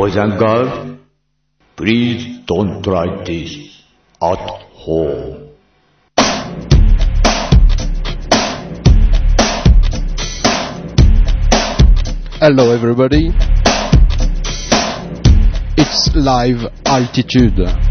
boys and girls, please don't try this at home. Hello everybody, it's live altitude.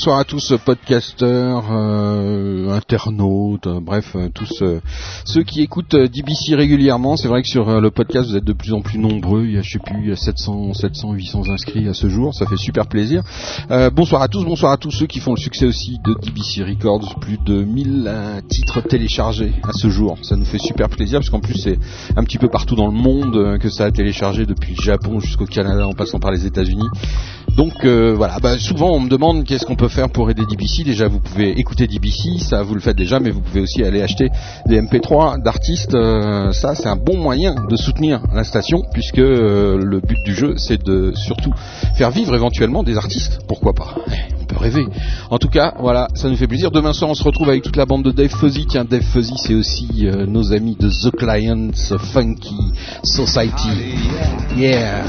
Bonsoir à tous, podcasteurs, euh, internautes, euh, bref, euh, tous ceux qui écoutent DBC régulièrement. C'est vrai que sur le podcast, vous êtes de plus en plus nombreux. Il y a, je sais plus, il y a 700, 700, 800 inscrits à ce jour. Ça fait super plaisir. Bonsoir à tous, bonsoir à tous ceux qui font le succès aussi de DBC Records. Plus de 1000 euh, titres téléchargés à ce jour. Ça nous fait super plaisir parce qu'en plus c'est un petit peu partout dans le monde que ça a téléchargé depuis le Japon jusqu'au Canada en passant par les États-Unis. Donc voilà, bah, souvent on me demande qu'est-ce qu'on peut faire pour aider DBC. Déjà vous pouvez écouter DBC, ça vous le faites déjà, mais vous pouvez aussi aller acheter des MP3 d'artistes. euh, ça c'est un bon moyen de soutenir la station puisque euh, le but du jeu c'est de surtout faire vivre éventuellement des artistes. Pourquoi pas? On peut rêver. En tout cas, voilà, ça nous fait plaisir. Demain soir on se retrouve avec toute la bande de Dave Fuzzy. Tiens, Dave Fuzzy c'est aussi euh, nos amis de The Clients Funky Society. Yeah.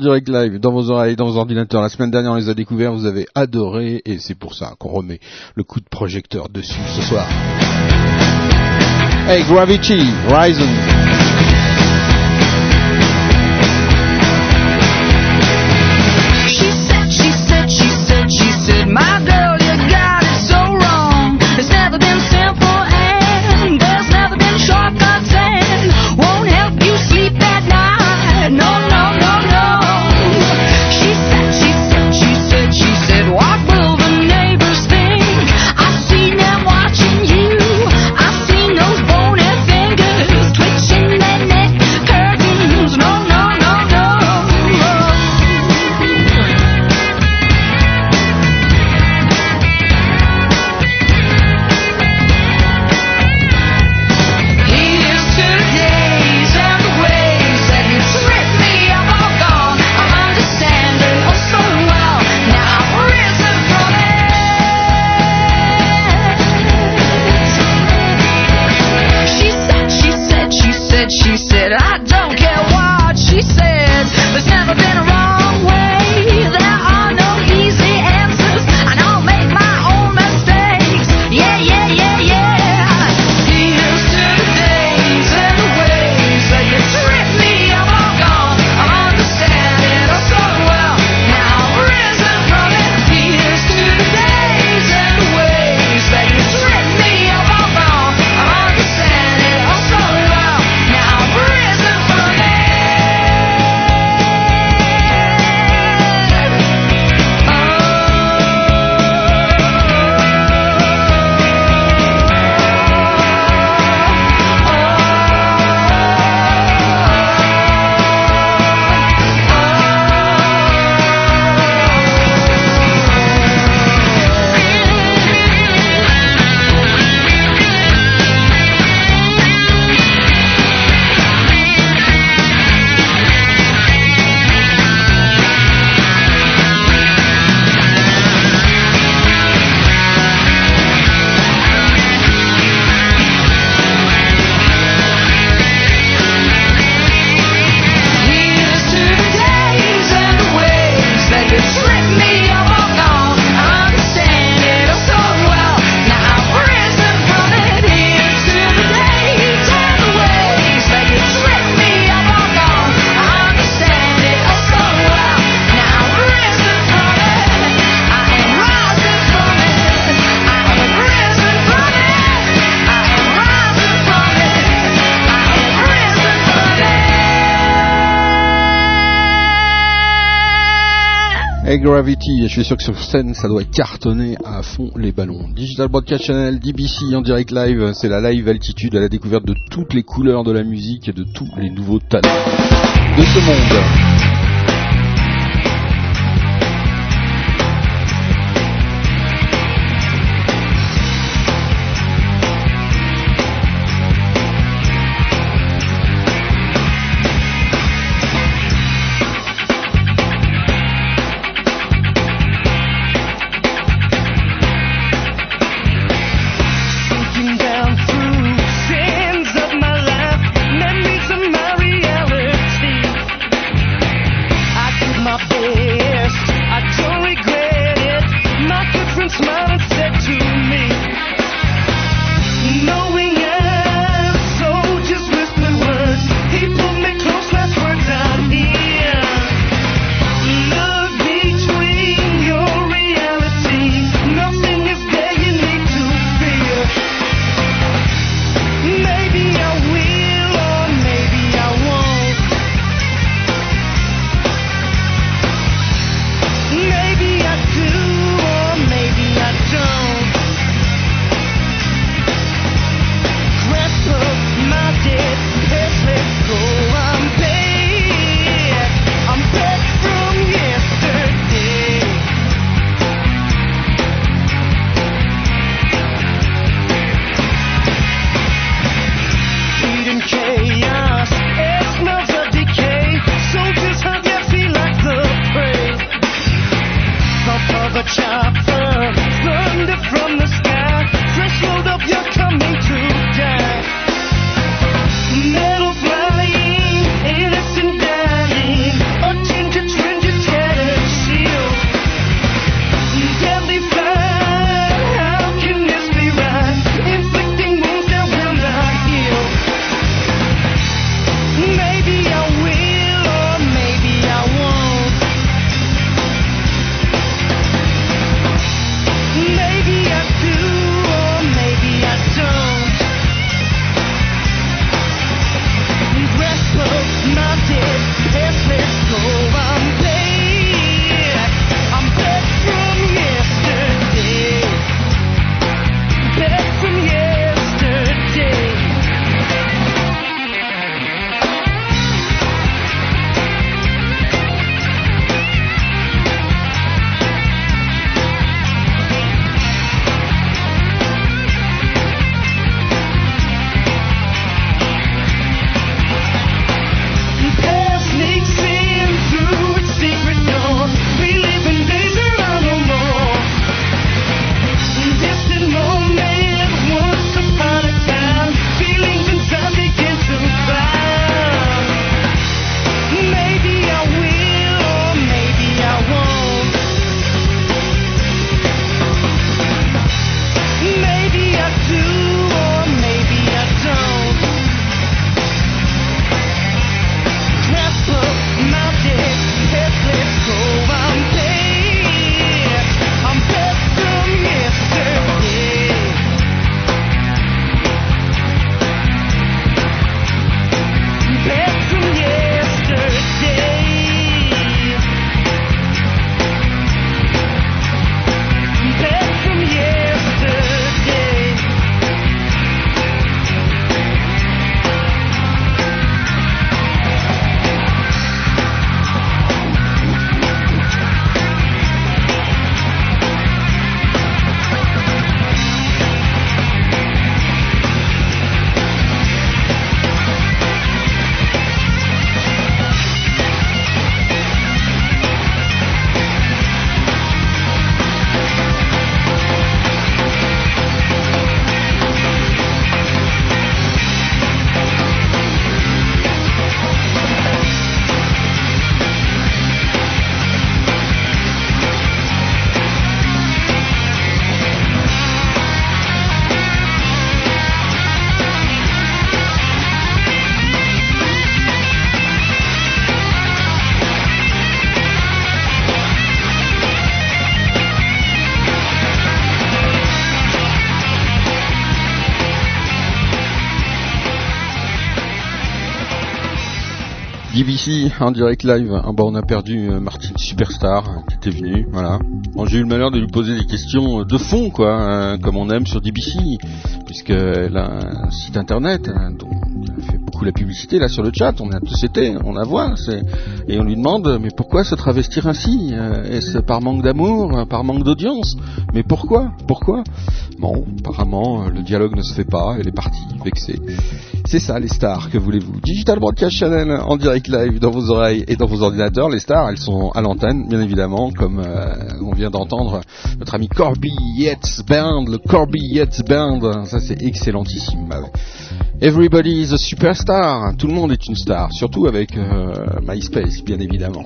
Direct live dans vos oreilles, dans vos ordinateurs. La semaine dernière, on les a découverts, vous avez adoré et c'est pour ça qu'on remet le coup de projecteur dessus ce soir. Hey Gravity, Ryzen. Gravity, je suis sûr que sur scène ça doit cartonner à fond les ballons. Digital Broadcast Channel, DBC en direct live, c'est la live altitude à la découverte de toutes les couleurs de la musique et de tous les nouveaux talents de ce monde. DBC en direct live. Ah bah, on a perdu euh, Martine Superstar euh, qui était venue, voilà. J'ai eu le malheur de lui poser des questions euh, de fond, quoi, hein, comme on aime sur DBC, puisqu'elle a un site internet, hein, elle fait beaucoup la publicité là sur le chat. On a tous été, on la voit, c'est et on lui demande mais pourquoi se travestir ainsi Euh, Est-ce par manque d'amour, par manque d'audience? Mais pourquoi? Pourquoi? Bon, apparemment euh, le dialogue ne se fait pas. Elle est partie, vexée. C'est ça les stars, que voulez-vous? Digital Broadcast Channel en direct live dans vos oreilles et dans vos ordinateurs. Les stars, elles sont à l'antenne, bien évidemment, comme euh, on vient d'entendre notre ami Corby Yates Band, le Corby Yates Band. Ça c'est excellentissime. Bah. Everybody is a superstar. Tout le monde est une star, surtout avec MySpace, bien évidemment.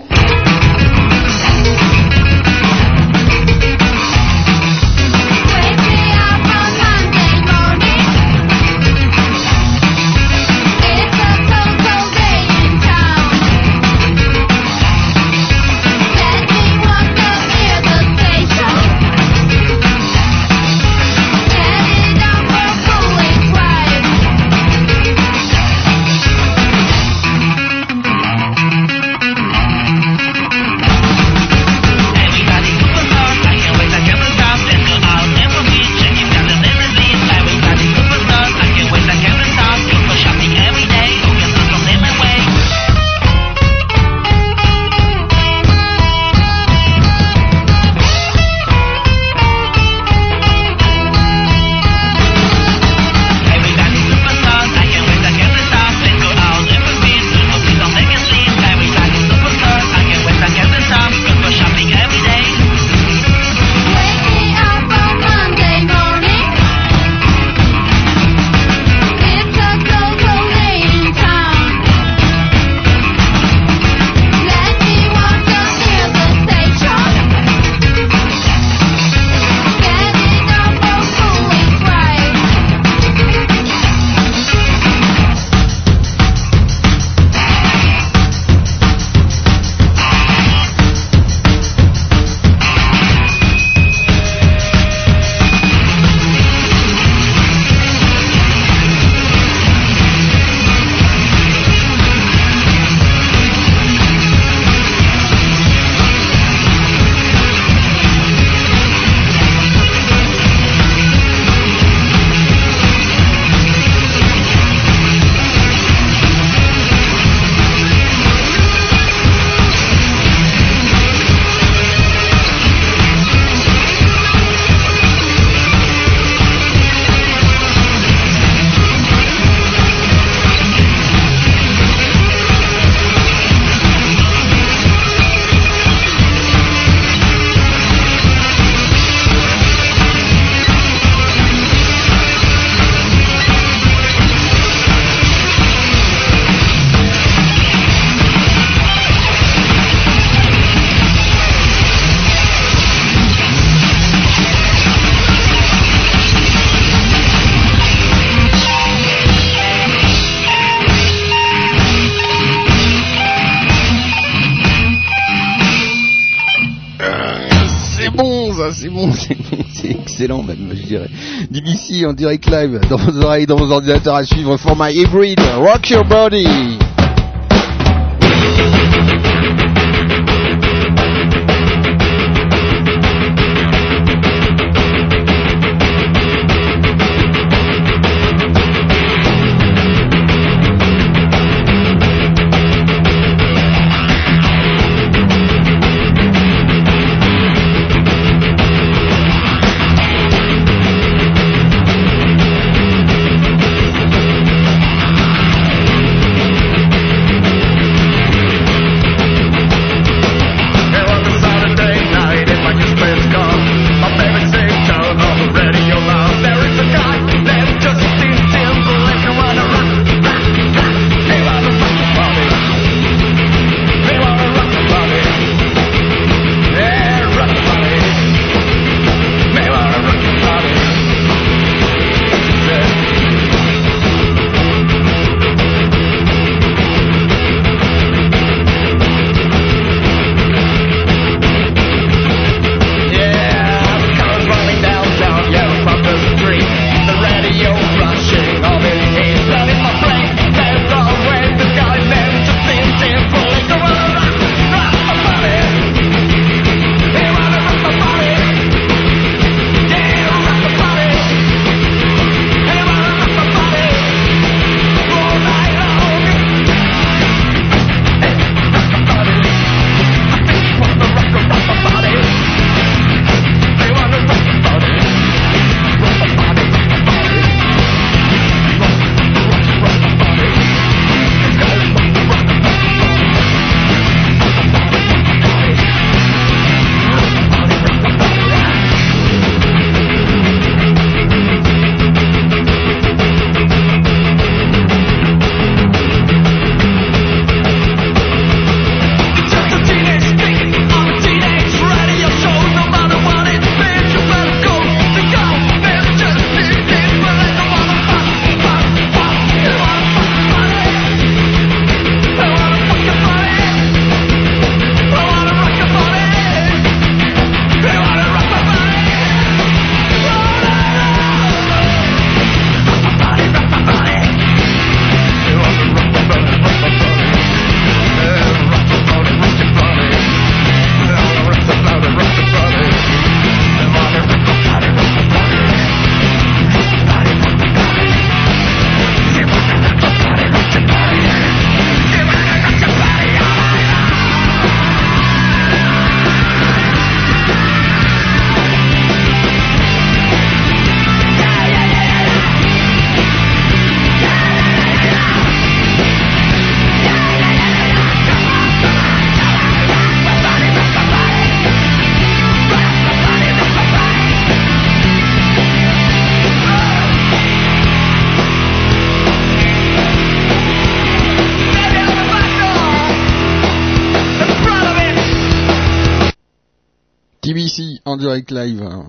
En direct live, dans vos oreilles, dans vos ordinateurs à suivre, format hybrid, rock your body.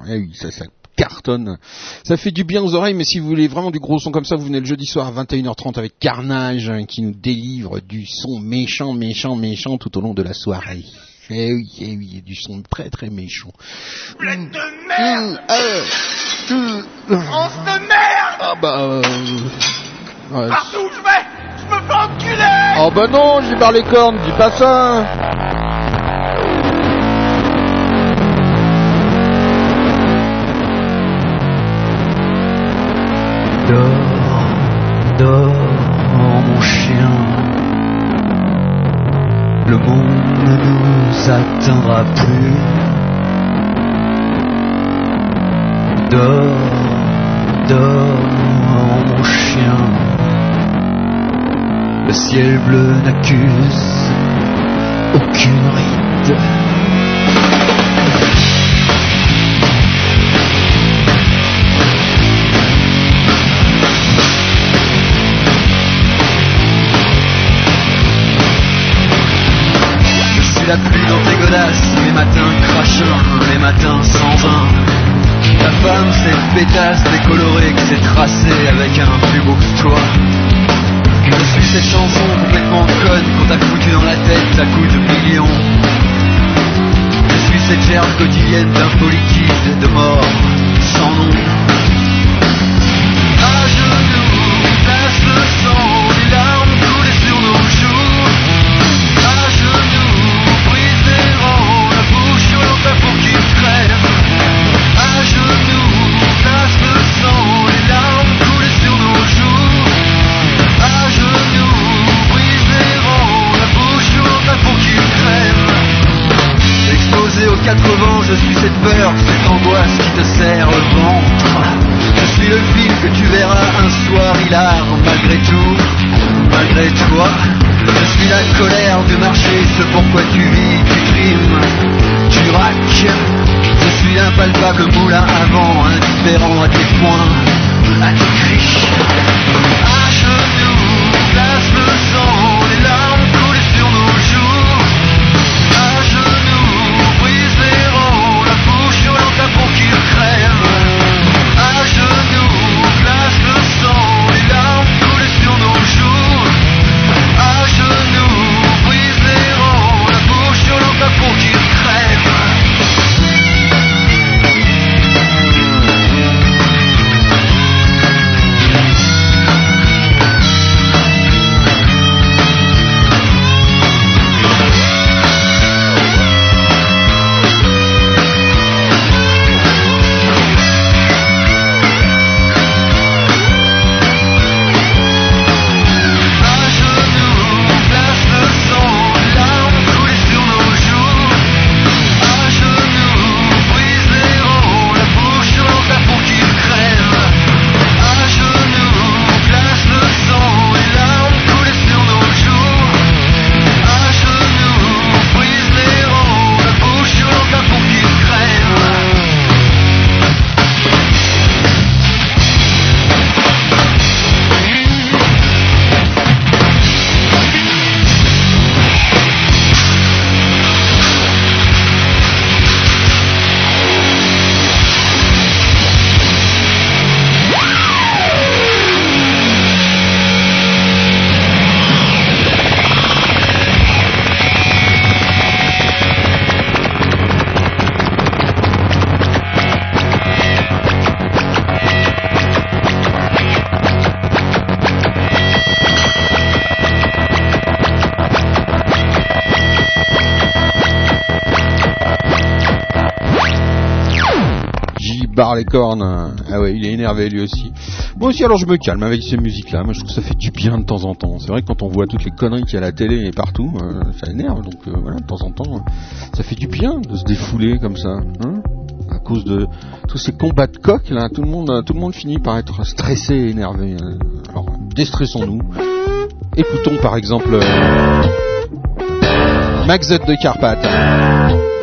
Eh oui, ça, ça cartonne. Ça fait du bien aux oreilles, mais si vous voulez vraiment du gros son comme ça, vous venez le jeudi soir à 21h30 avec Carnage hein, qui nous délivre du son méchant, méchant, méchant tout au long de la soirée. Eh oui, eh oui, du son très très méchant. Pleine de merde Euh, France de merde Ah bah... euh, ouais. Partout où je vais, je me fais enculer Oh bah non, j'y barre les cornes, dis pas ça chien. Le monde ne nous atteindra plus. Dors, dors, mon chien. Le ciel bleu n'accuse aucune ride. La pluie dans tes godasses, les matins cracheurs, les matins sans un. Ta femme, cette pétasse décolorée qui s'est tracée avec un plus beau que toi. Je suis cette chanson complètement conne qu'on t'a foutu dans la tête coups de millions. Je suis cette gerbe quotidienne d'un liquide de mort sans nom. À genoux, la colère du marché, ce pourquoi tu vis, tu trimes, tu raques. Je suis l'impalpable moulin à vent, indifférent à tes points, à tes cris. À genoux, Les cornes. Ah ouais, il est énervé lui aussi. Moi aussi, alors je me calme avec ces musiques-là. Moi, je trouve que ça fait du bien de temps en temps. C'est vrai que quand on voit toutes les conneries qu'il y a à la télé et partout, euh, ça énerve. Donc euh, voilà, de temps en temps, euh, ça fait du bien de se défouler comme ça. Hein à cause de tous ces combats de coq, là, tout le monde, tout le monde finit par être stressé et énervé. euh. Alors, déstressons-nous. Écoutons par exemple euh, Max Z de Carpath.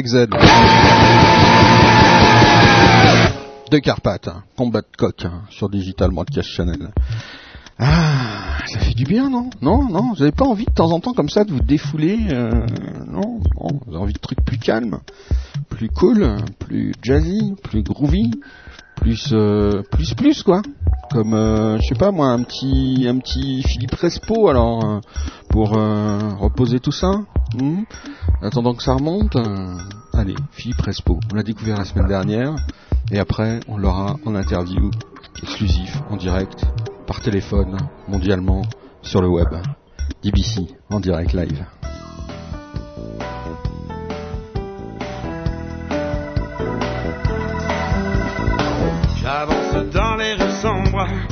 Z. De Carpath, hein. combat de coq hein, sur Digital Broadcast Channel. Ah, ça fait du bien, non? Non, non, vous n'avez pas envie de temps en temps comme ça de vous défouler euh, Non, non, vous avez envie de trucs plus calmes, plus cool, plus jazzy, plus groovy, plus euh, plus plus quoi. Comme euh, je sais pas moi un petit un petit Philippe Respo alors euh, pour reposer tout ça. hmm Attendant que ça remonte. allez, Philippe Respo, on l'a découvert la semaine dernière et après on l'aura en interview exclusif en direct par téléphone mondialement sur le web. DBC en direct live. tomorrow.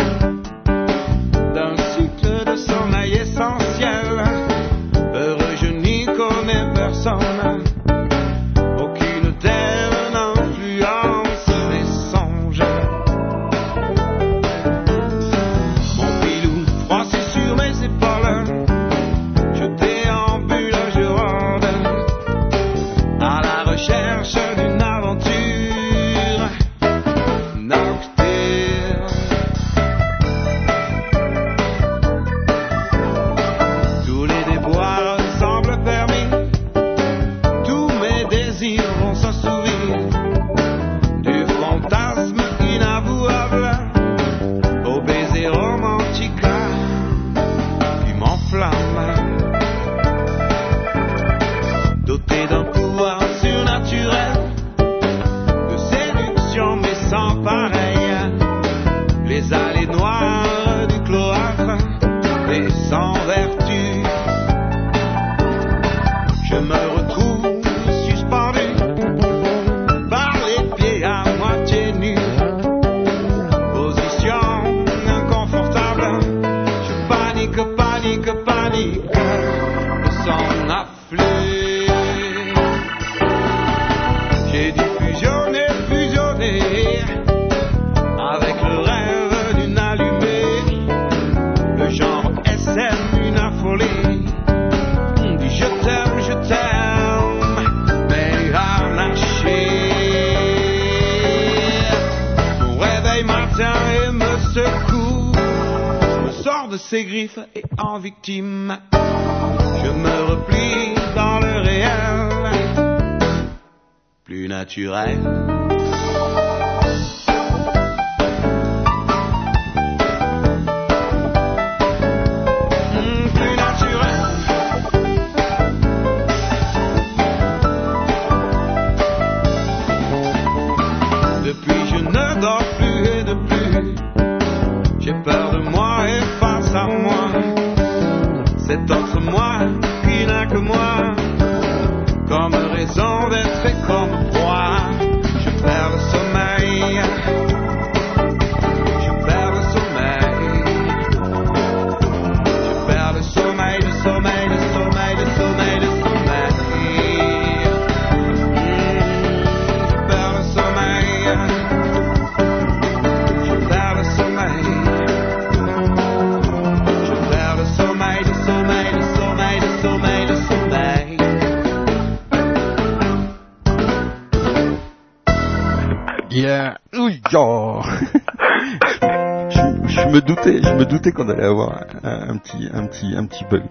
Ses griffes et en victime, je me replie dans le réel plus naturel. yeah. Me doutais, je me doutais qu'on allait avoir un, un petit, un petit, un petit bug.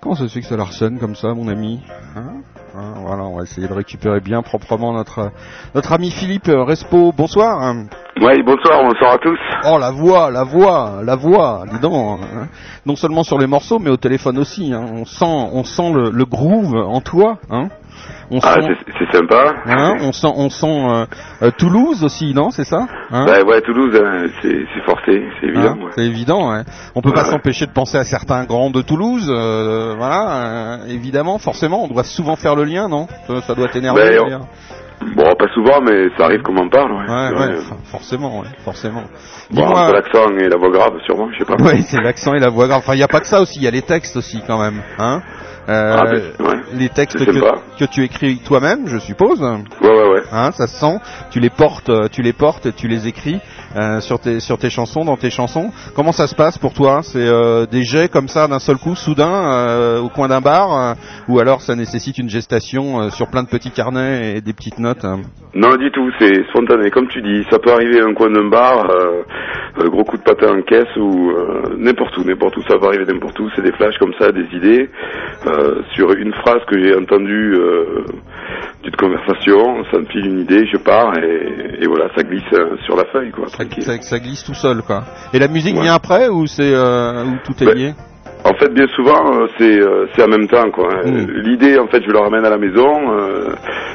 Comment ça se fait que ça leur sonne comme ça, mon ami? Hein? Hein, Voilà, on va essayer de récupérer bien proprement notre notre ami Philippe euh, Respo. Bonsoir. Oui, bonsoir, bonsoir à tous. Oh la voix, la voix, la voix, dis donc. hein. Non seulement sur les morceaux, mais au téléphone aussi. On sent, on sent le, le groove en toi. Hein. On Ah, sent, c'est sympa. hein, on sent, on sent euh, euh, Toulouse aussi, non C'est ça hein Bah ouais, Toulouse, hein, c'est forcé, c'est évident. Hein, ouais. C'est évident. ouais. On peut pas Ouais. s'empêcher de penser à certains grands de Toulouse. euh, voilà, euh, évidemment, forcément, on doit souvent faire le lien, non ça, ça doit t'énerver. Ben, on- d'ailleurs. Bon, pas souvent, mais ça arrive qu'on m'en parle. Ouais, Ouais, ouais, forcément, ouais, forcément. Bon, entre l'accent et la voix grave, sûrement, je sais pas. Oui, c'est l'accent et la voix grave. Enfin, il n'y a pas que ça aussi, il y a les textes aussi quand même. Hein Ah, ben, ouais. Les textes que, tu écris toi-même, je suppose. Ouais, ouais, ouais. Hein, ça se sent. Tu les portes, euh, tu les portes, tu les écris euh, sur tes sur tes chansons, dans tes chansons. Comment ça se passe pour toi? C'est euh, des jets comme ça d'un seul coup, soudain, euh, au coin d'un bar, euh, ou alors ça nécessite une gestation euh, sur plein de petits carnets et des petites notes. hein? Non, du tout, c'est spontané. Comme tu dis, ça peut arriver à un coin d'un bar, euh, euh, gros coup de patin en caisse ou euh, n'importe où, n'importe où, ça peut arriver n'importe où. C'est des flashs comme ça, des idées euh, sur une phrase que j'ai entendue euh, d'une conversation. Ça me file une idée, je pars et, et voilà, ça glisse euh, sur la feuille, quoi. ça, Tranquille. ça- ça glisse tout seul, quoi. Et la musique Ouais. vient après ou c'est euh, ou tout est Ben, lié? En fait, bien souvent, euh, c'est euh, c'est en même temps, quoi. Mm. Euh, L'idée, en fait, je le ramène à la maison, euh,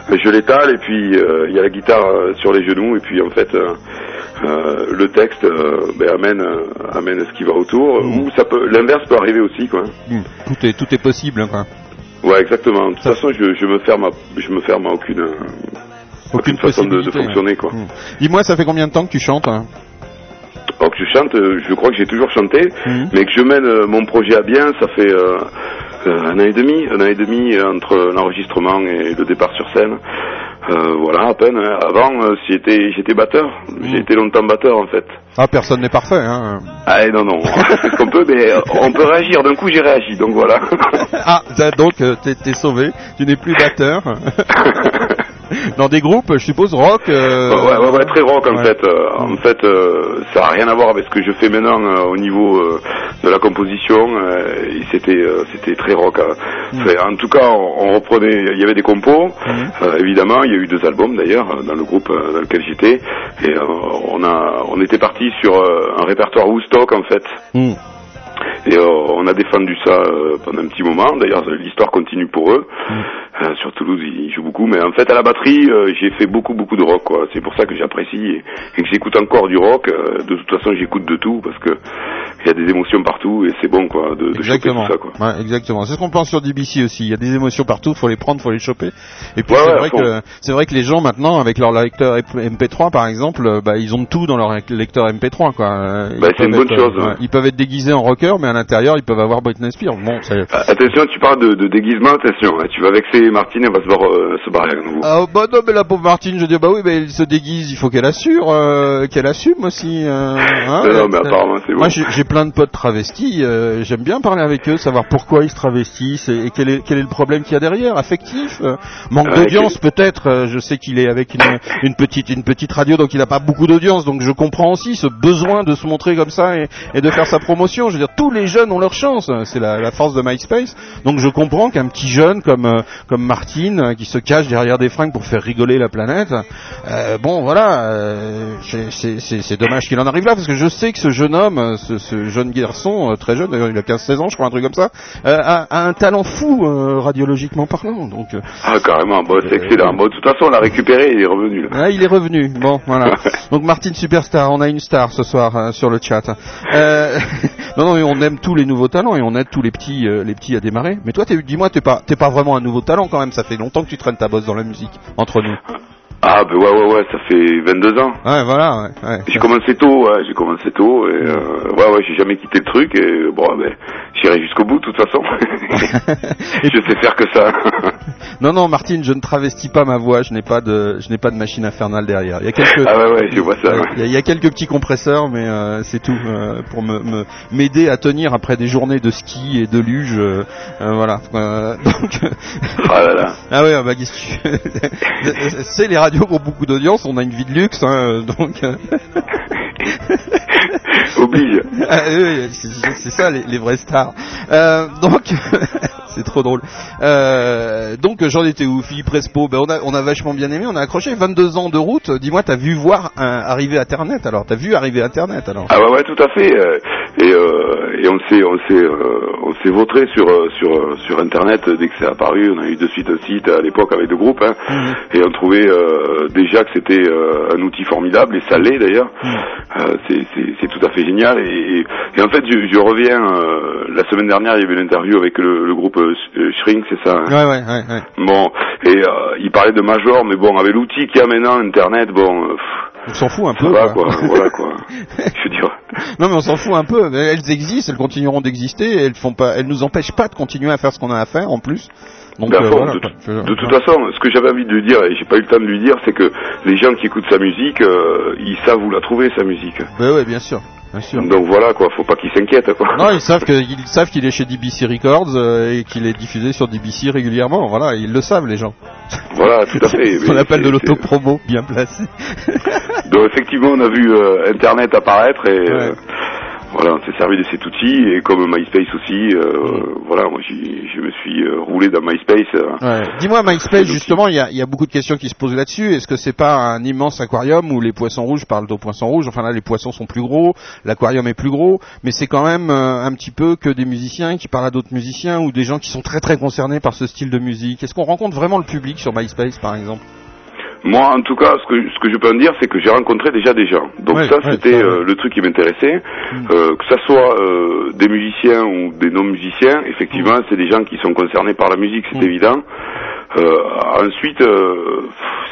je l'étale et puis euh, il y a la guitare sur les genoux et puis en fait. euh, le texte ben, amène amène ce qui va autour Mm. ou ça peut l'inverse peut arriver aussi quoi Hmm, Tout est tout est possible, quoi. ouais exactement de toute Ça- façon je, je me ferme à, je me ferme à aucune aucune façon de, fonctionner quoi Hmm. Dis-moi, ça fait combien de temps que tu chantes hein? Alors que je chante euh, je crois que j'ai toujours chanté Mhm. mais que je mène euh, mon projet à bien ça fait euh, euh, un an et demi un an et demi entre l'enregistrement et le départ sur scène Euh, voilà à peine hein. avant euh, j'étais j'étais batteur j'ai été longtemps batteur en fait Ah, personne n'est parfait, hein. ah non non qu'on peut mais on peut réagir d'un coup j'ai réagi donc voilà ah, donc t'es t'es sauvé. Tu n'es plus batteur. Dans des groupes, je suppose rock. euh, Ouais, ouais, ouais, très rock en ouais. fait. Euh, En fait, euh, ça a rien à voir avec ce que je fais maintenant euh, au niveau euh, de la composition. c'était, euh, c'était très rock. hein. Mm. Enfin, En tout cas, on, on reprenait. Il y avait des compos. Mm. euh, évidemment, il y a eu deux albums d'ailleurs dans le groupe dans lequel j'étais. Et on a, on était parti sur euh, un répertoire Woodstock en fait. Hmm. Et on a défendu ça euh, pendant un petit moment. D'ailleurs, l'histoire continue pour eux. Euh, sur Toulouse, ils jouent beaucoup. Mais en fait, à la batterie, euh, j'ai fait beaucoup, beaucoup de rock. quoi. C'est pour ça que j'apprécie et, et que j'écoute encore du rock. Euh, de toute façon, j'écoute de tout parce que il y a des émotions partout et c'est bon, quoi, de, de choper tout ça, quoi. Ouais, exactement. C'est ce qu'on pense sur DBC aussi. Il y a des émotions partout, faut les prendre, faut les choper. Et puis Ouais, c'est ouais, vrai que c'est vrai que les gens maintenant avec leur lecteur MP3 par exemple, euh, bah ils ont tout dans leur lecteur MP3 quoi. Bah, c'est une bonne être, chose, ouais. Ils peuvent être déguisés en rocker, mais à l'intérieur ils peuvent avoir Britney Spears. Bon, Ah, Attention, tu parles de, de déguisement, attention, hein, tu vas vexer Martine, elle va se, barrer, euh, se barrer à nouveau. Ah bah non mais la pauvre Martine, je dis bah oui mais elle se déguise, il faut qu'elle assure, euh, qu'elle assume aussi. euh, hein, non, non, mais apparemment, c'est bon. Moi j'ai j'ai plein de potes travestis, euh, j'aime bien parler avec eux, savoir pourquoi ils se travestissent et, et quel, est, quel est le problème qu'il y a derrière, affectif, manque d'audience peut-être. je sais qu'il est avec une, une petite une petite radio donc il n'a pas beaucoup d'audience donc je comprends aussi ce besoin de se montrer comme ça et, et de faire sa promotion. Je veux dire tous les jeunes ont leur chance, c'est la, la force de MySpace. Donc je comprends qu'un petit jeune comme comme Martine euh, qui se cache derrière des fringues pour faire rigoler la planète, euh, bon voilà, euh, c'est- dommage qu'il en arrive là parce que je sais que ce jeune homme, euh, ce, ce jeune garçon très jeune, d'ailleurs il a 15-16 ans je crois un truc comme ça, euh, a, a un talent fou radiologiquement parlant. Donc Ah, carrément, bon, c'est excellent. Bon, de toute façon, on l'a récupéré, il est revenu, là. ah, il est revenu. Bon, voilà. Donc Martine Superstar, on a une star ce soir sur le chat. Non, non, mais on aime tous les nouveaux talents et on aide tous les petits, les petits à démarrer. Mais toi, dis-moi, t'es pas, t'es pas vraiment un nouveau talent quand même. Ça fait longtemps que tu traînes ta bosse dans la musique entre nous. Ah, ben ouais, ouais, ouais, ça fait 22 ans. Ouais, voilà. Ouais, ouais. J'ai commencé tôt, ouais, j'ai commencé tôt, et euh, ouais, ouais, j'ai jamais quitté le truc, et bon, ben, j'irai jusqu'au bout, de toute façon. je sais faire que ça. Non, non, Martine, je ne travestis pas ma voix. Je n'ai pas de, je n'ai pas de machine infernale derrière. Il y a quelques, ah ouais, ouais, je vois ça. Il y, a- il y a quelques petits compresseurs, mais euh, c'est tout euh, pour me me- m'aider à tenir après des journées de ski et de luge. voilà. Donc, Ah là là. ah ouais, bah qu'est-ce que tu- c'est les radios qui ont beaucoup d'audience, on a une vie de luxe, hein, donc. Oblige. Ah, oui, c'est ça les, les vraies stars. Euh, donc c'est trop drôle. Euh, donc j'en étais où Philippe Respo? Ben, on, a, on a vachement bien aimé, on a accroché 22 ans de route. Dis-moi, t'as vu voir un- arriver Internet alors? T'as vu arriver Internet alors? Ah ouais, ouais, tout à fait. euh, Et, euh, et on s'est, on s'est, on s'est vautré sur, sur, sur Internet dès que c'est apparu. On a eu de suite un site à l'époque avec deux groupes, hein, et on trouvait déjà que c'était un outil formidable, et ça l'est d'ailleurs. C'est, c'est, c'est tout à fait génial. Et, en fait, je, je reviens. euh, la semaine dernière, il y avait une interview avec le, le groupe euh, Shrink, c'est ça. hein Ouais, ouais, ouais. ouais. Bon, et euh, il parlait de Major, mais bon, avec l'outil qu'il y a maintenant, Internet, bon, euh, pff, On s'en fout un peu. va quoi. quoi, voilà quoi. Je veux dire. Non mais on s'en fout un peu. Elles existent, elles continueront d'exister. Elles font pas, elles nous empêchent pas de continuer à faire ce qu'on a à faire en plus. Donc euh, voilà, de, toute façon, ce que j'avais envie de lui dire, et j'ai pas eu le temps de lui dire, c'est que les gens qui écoutent sa musique, euh, ils savent où la trouver, sa musique. Ben ouais, bien sûr, bien sûr. Donc voilà, quoi, faut pas qu'ils s'inquiètent, quoi. Non, ils savent que- ils savent qu'il est chez DBC Records euh, et qu'il est diffusé sur DBC régulièrement. Voilà, ils le savent les gens. Voilà, tout à fait. Ce qu'on appelle de l'autopromo bien placé. Donc effectivement, on a vu euh, Internet apparaître et euh, voilà, on s'est servi de cet outil et comme MySpace aussi, euh, voilà, moi je me suis euh, roulé dans MySpace. euh, Ouais. Dis-moi, MySpace, justement, il y a, il y a beaucoup de questions qui se posent là-dessus. Est-ce que c'est pas un immense aquarium où les poissons rouges parlent aux poissons rouges? Enfin là, les poissons sont plus gros, l'aquarium est plus gros, mais c'est quand même euh, un petit peu que des musiciens qui parlent à d'autres musiciens ou des gens qui sont très très concernés par ce style de musique. Est-ce qu'on rencontre vraiment le public sur MySpace, par exemple? Moi, en tout cas, ce que, ce que je peux en dire, c'est que j'ai rencontré déjà des gens. Donc Ouais, ça, ouais, c'était euh, le truc qui m'intéressait. Euh, que ça soit euh, des musiciens ou des non-musiciens, effectivement, c'est des gens qui sont concernés par la musique, c'est évident. Euh, ensuite, euh,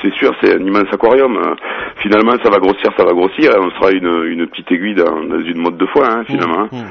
c'est sûr, c'est un immense aquarium. hein. Finalement, ça va grossir, ça va grossir. et on sera une, une petite aiguille dans, dans une mode de foin, hein, finalement. hein.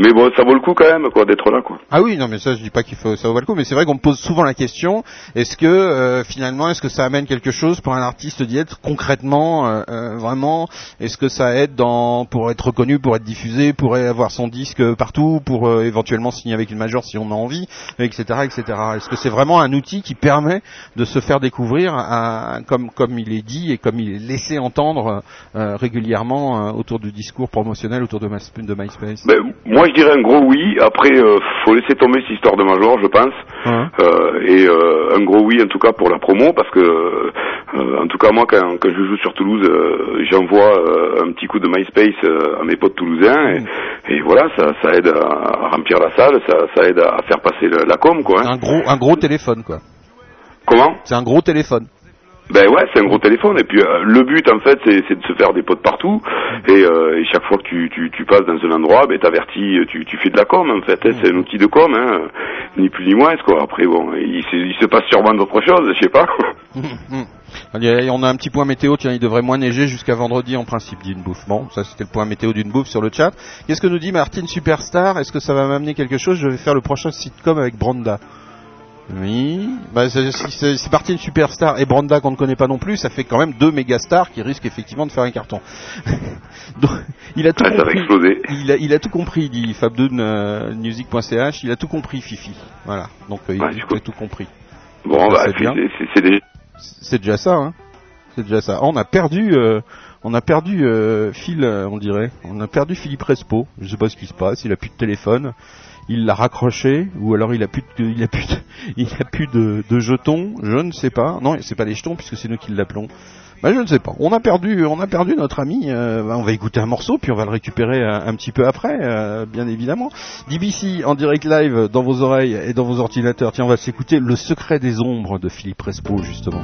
Mais bon, ça vaut le coup quand même, quoi, d'être là, quoi. Ah oui, non, mais ça, je dis pas qu'il faut ça vaut le coup, mais c'est vrai qu'on me pose souvent la question est-ce que euh, finalement, est-ce que ça amène quelque chose pour un artiste d'y être concrètement, vraiment? Est-ce que ça aide dans pour être reconnu, pour être diffusé, pour avoir son disque partout, pour éventuellement signer avec une major si on a envie, etc., etc. Est-ce que c'est vraiment un outil qui permet de se faire découvrir, à- comme comme il est dit et comme il est laissé entendre euh, régulièrement euh, autour du discours promotionnel autour de, MySpace Ben, moi, je dirais un gros oui. Après, euh, faut laisser tomber cette histoire de major, je pense. Hein Euh, et un gros oui, en tout cas pour la promo, parce que, en tout cas moi, quand, quand je joue sur Toulouse, j'envoie un petit coup de MySpace à mes potes toulousains, et, et voilà, ça, ça aide à, à remplir la salle, ça, ça aide à faire passer la, la com, quoi. hein. un gros un gros téléphone quoi. Comment C'est un gros téléphone. Ben ouais, c'est un gros téléphone. Et puis euh, le but, en fait, c'est de se faire des potes partout. Et, euh, et chaque fois que tu, tu, tu passes dans un endroit, ben t'avertis, tu, tu fais de la com, en fait. hein. C'est un outil de com, hein, ni plus ni moins, quoi. Après, bon, il, se- il se passe sûrement d'autres choses, je sais pas. A- On a un petit point météo, tiens, il devrait moins neiger jusqu'à vendredi en principe, dit une bouffe. Bon, ça c'était le point météo d'une bouffe sur le chat. Qu'est-ce que nous dit Martine Superstar? Est-ce que ça va m'amener quelque chose? Je vais faire le prochain sitcom avec Branda. Oui, bah, c'est- c'est Martine Superstar et Branda qu'on ne connaît pas non plus, ça fait quand même deux méga stars qui risquent effectivement de faire un carton. Donc, il a tout Ah, compris. Il a, il a tout compris, dit Fabdoun music.ch. Il a tout compris, Fifi. Voilà. Donc euh, il Ouais, dit je qu'il a tout compris. Bon, bah, c'est déjà... Ça, hein. C'est déjà ça. Oh, on a perdu, euh, on a perdu euh, Phil, on dirait. On a perdu Philippe Respo. Je sais pas ce qui se passe. Il a plus de téléphone. Il l'a raccroché, ou alors il a plus de, il a plus il a plus de, jetons. Je ne sais pas. Non, c'est pas des jetons puisque c'est nous qui l'appelons. Bah, je ne sais pas. On a perdu, on a perdu notre ami. euh, bah, on va écouter un morceau puis on va le récupérer un, un petit peu après, euh, bien évidemment. DBC en direct live dans vos oreilles et dans vos ordinateurs. Tiens, on va s'écouter Le secret des ombres de Philippe Respo justement.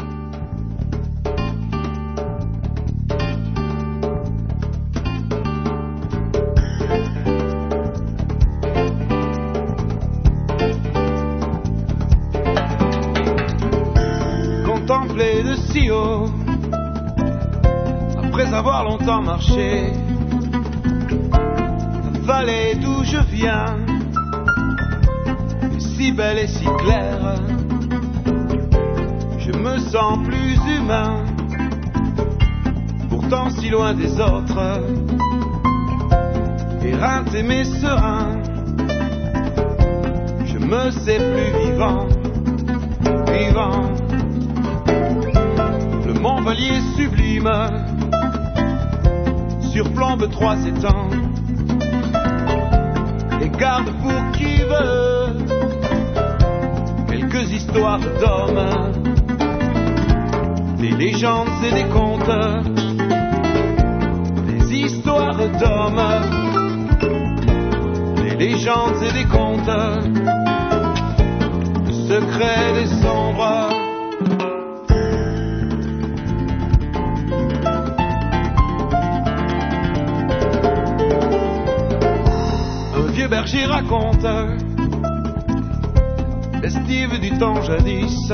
De si haut, après avoir longtemps marché, la vallée d'où je viens, est si belle et si claire, je me sens plus humain, pourtant si loin des autres, éreinté mais serein, je me sais plus vivant, vivant. Monde chevalier sublime surplombe trois étangs et garde pour qui veut quelques histoires d'hommes, des légendes et des contes, des histoires d'hommes, des légendes et des contes, le secret des sombres. Un vieux berger raconte l'estive du temps jadis,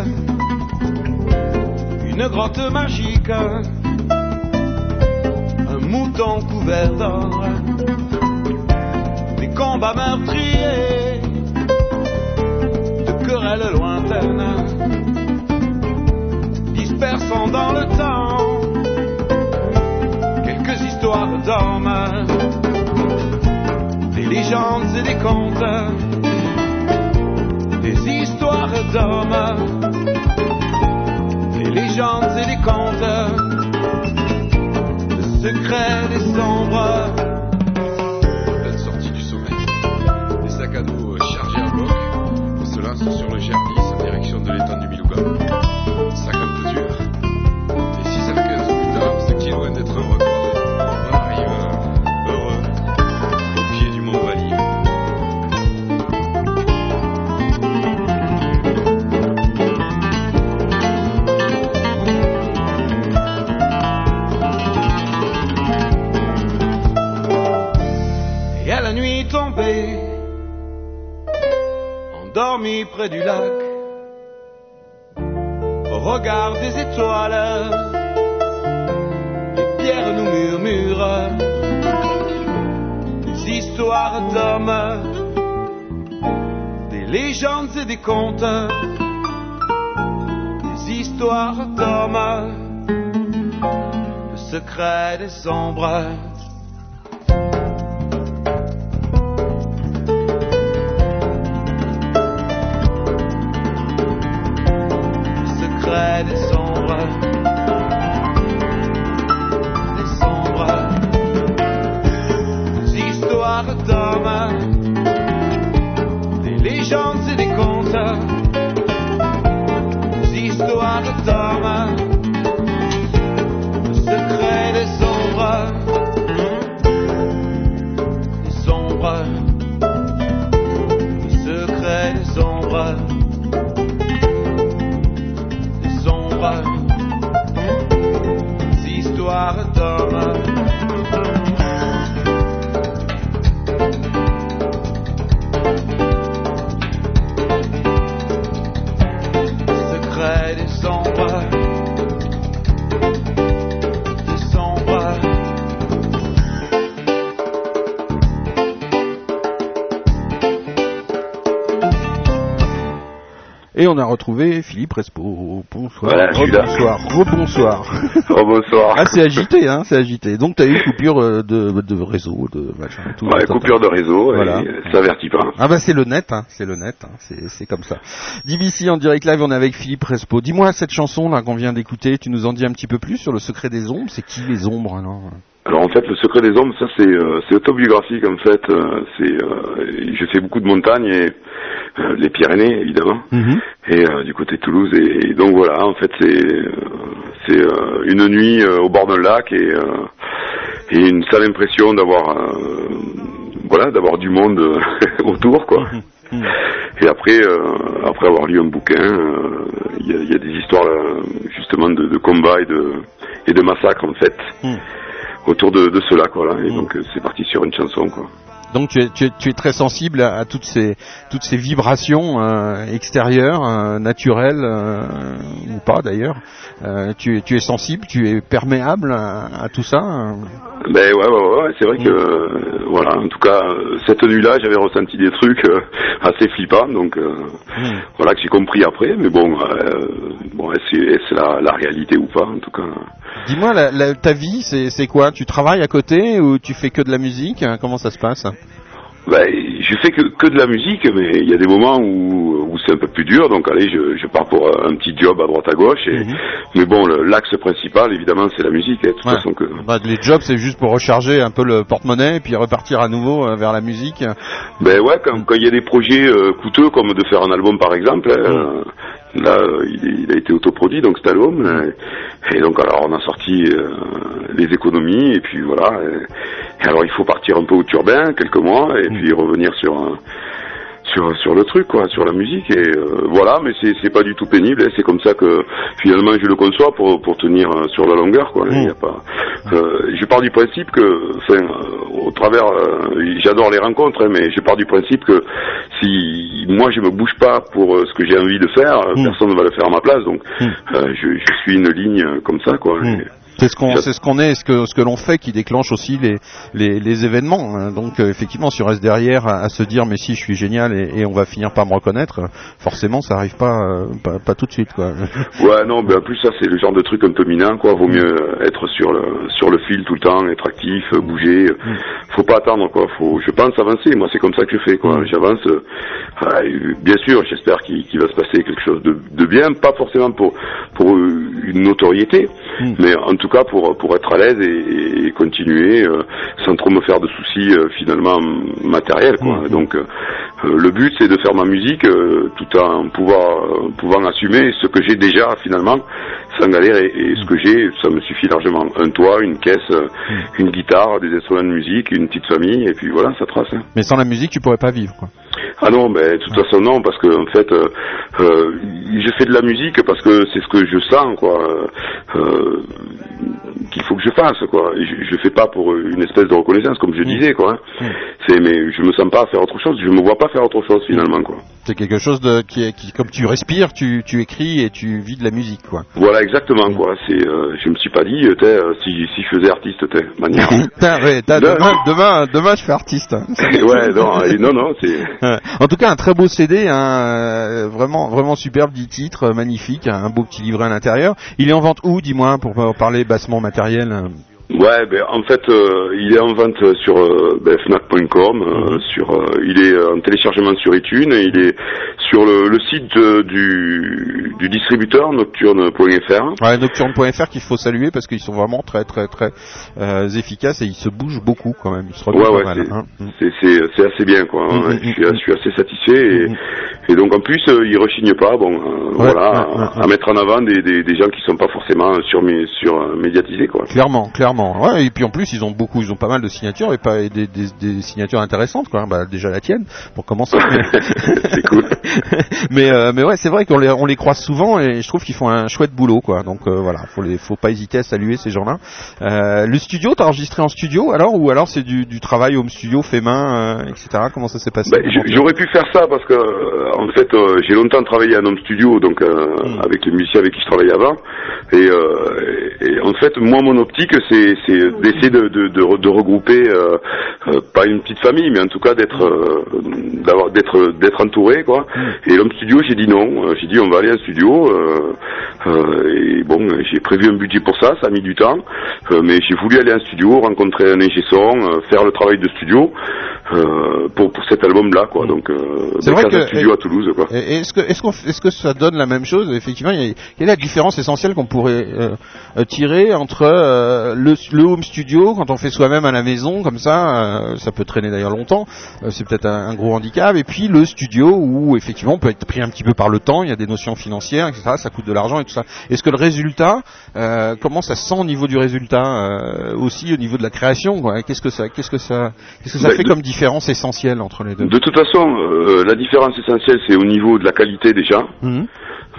une grotte magique, un mouton couvert d'or, des combats meurtriers, de querelles lointaines, dispersant dans le temps quelques histoires d'hommes légendes et des contes, des histoires d'hommes, des légendes et des contes, le secret des sombres. La sortie du sommet. Des sacs à dos euh, chargés à bloc. Ceux-là sont sur le GR10 contes, des histoires d'hommes, le secret des ombres. A retrouvé Philippe Respo. Bonsoir. Voilà. Rebonsoir. Rebonsoir. Bonsoir. Ah, c'est agité, hein, c'est agité. Donc, t'as eu coupure euh, de, de réseau, de machin, tout. Ouais, tout- coupure de réseau, Voilà. et ça avertit pas. Ah bah c'est le net, hein, c'est le net, hein, c'est comme ça. DBC en direct live, on est avec Philippe Respo. Dis-moi cette chanson là qu'on vient d'écouter, tu nous en dis un petit peu plus sur le secret des ombres. C'est qui les ombres alors? Alors en fait, le secret des ombres, ça c'est euh, autobiographique en fait. euh, c'est euh, j'ai fait beaucoup de montagnes et euh, les Pyrénées évidemment, et euh, du côté de Toulouse et, et donc voilà, en fait c'est euh, c'est une nuit au bord d'un lac et et une sale impression d'avoir voilà d'avoir du monde autour quoi. Et après, euh, après avoir lu un bouquin, euh, il y, a, il y a des histoires justement de, de combats et de, et de massacres en fait autour de, de cela quoi. Là. Et donc c'est parti sur une chanson quoi. Donc tu es, tu es, tu es très sensible à, à toutes ces toutes ces vibrations euh, extérieures, euh, naturelles euh, ou pas d'ailleurs. Tu es tu es sensible, tu es perméable à, à tout ça. Ben ouais, ouais, ouais, c'est vrai que euh, voilà, en tout cas cette nuit-là, j'avais ressenti des trucs assez flippants, donc euh, voilà que j'ai compris après. Mais bon, bon, est-ce est-ce la, la réalité ou pas en tout cas Dis-moi, la, la- ta vie, c'est quoi? Tu travailles à côté ou tu fais que de la musique? Comment ça se passe? Ben, je fais que, que de la musique, mais il y a des moments où, où c'est un peu plus dur, donc allez, je, je pars pour un petit job à droite à gauche. Et, Mais bon, l'axe principal, évidemment, c'est la musique. hein, de toute Ouais. façon que. Bah, les jobs, c'est juste pour recharger un peu le porte-monnaie et puis repartir à nouveau euh, vers la musique. Ben ouais, quand quand il y a des projets euh, coûteux comme de faire un album par exemple, hein, euh, là euh, il, il a été autoproduit donc album, euh, et donc alors on a sorti euh, les économies et puis voilà. Et, et alors il faut partir un peu au turbin quelques mois et puis revenir sur un- sur sur le truc quoi, sur la musique et euh, voilà, mais c'est c'est pas du tout pénible, hein, c'est comme ça que finalement je le conçois pour pour tenir euh, sur la longueur quoi. Il y a pas, euh, je pars du principe que, enfin, au travers, euh, j'adore les rencontres, hein, mais je pars du principe que si moi je me bouge pas pour ce que j'ai envie de faire, euh, personne ne va le faire à ma place, donc euh, je, je suis une ligne comme ça quoi. Et- C'est ce qu'on, c'est ce qu'on est, ce que ce que l'on fait qui déclenche aussi les les, les événements. hein. Donc euh, effectivement, si on reste derrière à, à se dire mais si je suis génial et, et on va finir par me reconnaître, forcément ça arrive pas, euh, pas pas tout de suite quoi. Ouais, non, ben en plus ça c'est le genre de truc un peu minant, quoi. Vaut mieux être sur le sur le fil tout le temps, être actif, bouger. Faut pas attendre, quoi. Faut, je pense avancer. Moi, c'est comme ça que je fais, quoi. J'avance. euh, ah, bien sûr, j'espère qu'il va se passer quelque chose de, de bien, pas forcément pour pour une notoriété, mais en tout cas pour pour être à l'aise et, et continuer euh, sans trop me faire de soucis euh, finalement matériels, quoi. Donc euh, le but c'est de faire ma musique tout en pouvoir, pouvant assumer ce que j'ai déjà finalement sans galère et, ce que j'ai ça me suffit largement un toit une caisse euh, une guitare des instruments de musique une petite famille et puis voilà ça trace hein. Mais sans la musique, tu pourrais pas vivre quoi. ah non ben de toute façon non parce que en fait euh, euh, je fais de la musique parce que c'est ce que je sens quoi euh, qu'il faut que je fasse quoi. Je, le fais pas pour une espèce de reconnaissance comme je disais quoi hein. c'est mais je me sens pas faire autre chose je me vois pas faire autre chose finalement quoi C'est quelque chose de qui est qui comme tu respires, tu tu écris et tu vis de la musique quoi. Voilà, exactement, quoi. C'est, euh, je me suis pas dit, euh, t'es, euh, si, si je faisais artiste, t'es, manière. Ouais, t'as- demain, demain, demain, je fais artiste. ouais, non, et non, non, c'est, Ouais. En tout cas, un très beau CD, hein, vraiment, vraiment superbe, 10 titres, magnifique, un beau petit livret à l'intérieur. Il est en vente où, dis-moi, pour parler bassement matériel ouais, ben, en fait, euh, il est en vente sur euh, ben, Fnac.com, euh, sur, euh, il est en téléchargement sur iTunes, et il est sur le, le site euh, du, du distributeur nocturne.fr. Ouais, Nocturne.fr qu'il faut saluer parce qu'ils sont vraiment très, très, très efficaces et ils se bougent beaucoup quand même. Ils se Ouais, ouais, c'est, hein. c'est, assez bien, quoi. hein. Mhm, je, suis, je suis assez satisfait et, et donc en plus, euh, il rechigne pas, bon, voilà, à, à mettre en avant des, des, des gens qui sont pas forcément sur, sur médiatisés, quoi. Clairement, clairement. Ouais, et puis en plus, ils ont beaucoup, ils ont pas mal de signatures et pas et des, des, des signatures intéressantes, quoi. Bah, déjà la tienne, pour commencer. c'est cool. mais euh, mais ouais, c'est vrai qu'on les on les croise souvent et je trouve qu'ils font un chouette boulot, quoi. Donc euh, voilà, faut les faut pas hésiter à saluer ces gens-là. Euh, le studio, t'as enregistré en studio alors ou alors c'est du, du travail home studio fait main, euh, etc. Comment ça s'est passé? Ben, J'aurais pu faire ça parce que en fait j'ai longtemps travaillé en home studio donc euh, avec les musiciens avec qui je travaillais avant et en fait moi mon optique c'est c'est d'essayer de, de, de, re- de regrouper euh, euh, pas une petite famille mais en tout cas d'être euh, d'avoir d'être d'être entouré quoi. Et l'home studio j'ai dit non. J'ai dit on va aller en studio et bon j'ai prévu un budget pour ça ça a mis du temps. Mais j'ai voulu aller en studio rencontrer un ingé son faire le travail de studio pour pour cet album là quoi. Donc C'est vrai que- studio à Toulouse quoi. Est-ce que, est-ce qu'on, est-ce que ça donne la même chose Effectivement, il y a, quelle est la différence essentielle qu'on pourrait tirer entre le, le home studio quand on fait soi-même à la maison, comme ça, euh, ça peut traîner d'ailleurs longtemps, euh, c'est peut-être un, un gros handicap, et puis le studio où effectivement on peut être pris un petit peu par le temps, il y a des notions financières, etc. Ça coûte de l'argent et tout ça. Est-ce que le résultat, euh, comment ça se sent au niveau du résultat, euh, aussi au niveau de la création Qu'est-ce que ça, qu'est-ce que ça, qu'est-ce que ça Bah, fait de- comme différence essentielle entre les deux? De toute façon la différence essentielle c'est au niveau de la qualité déjà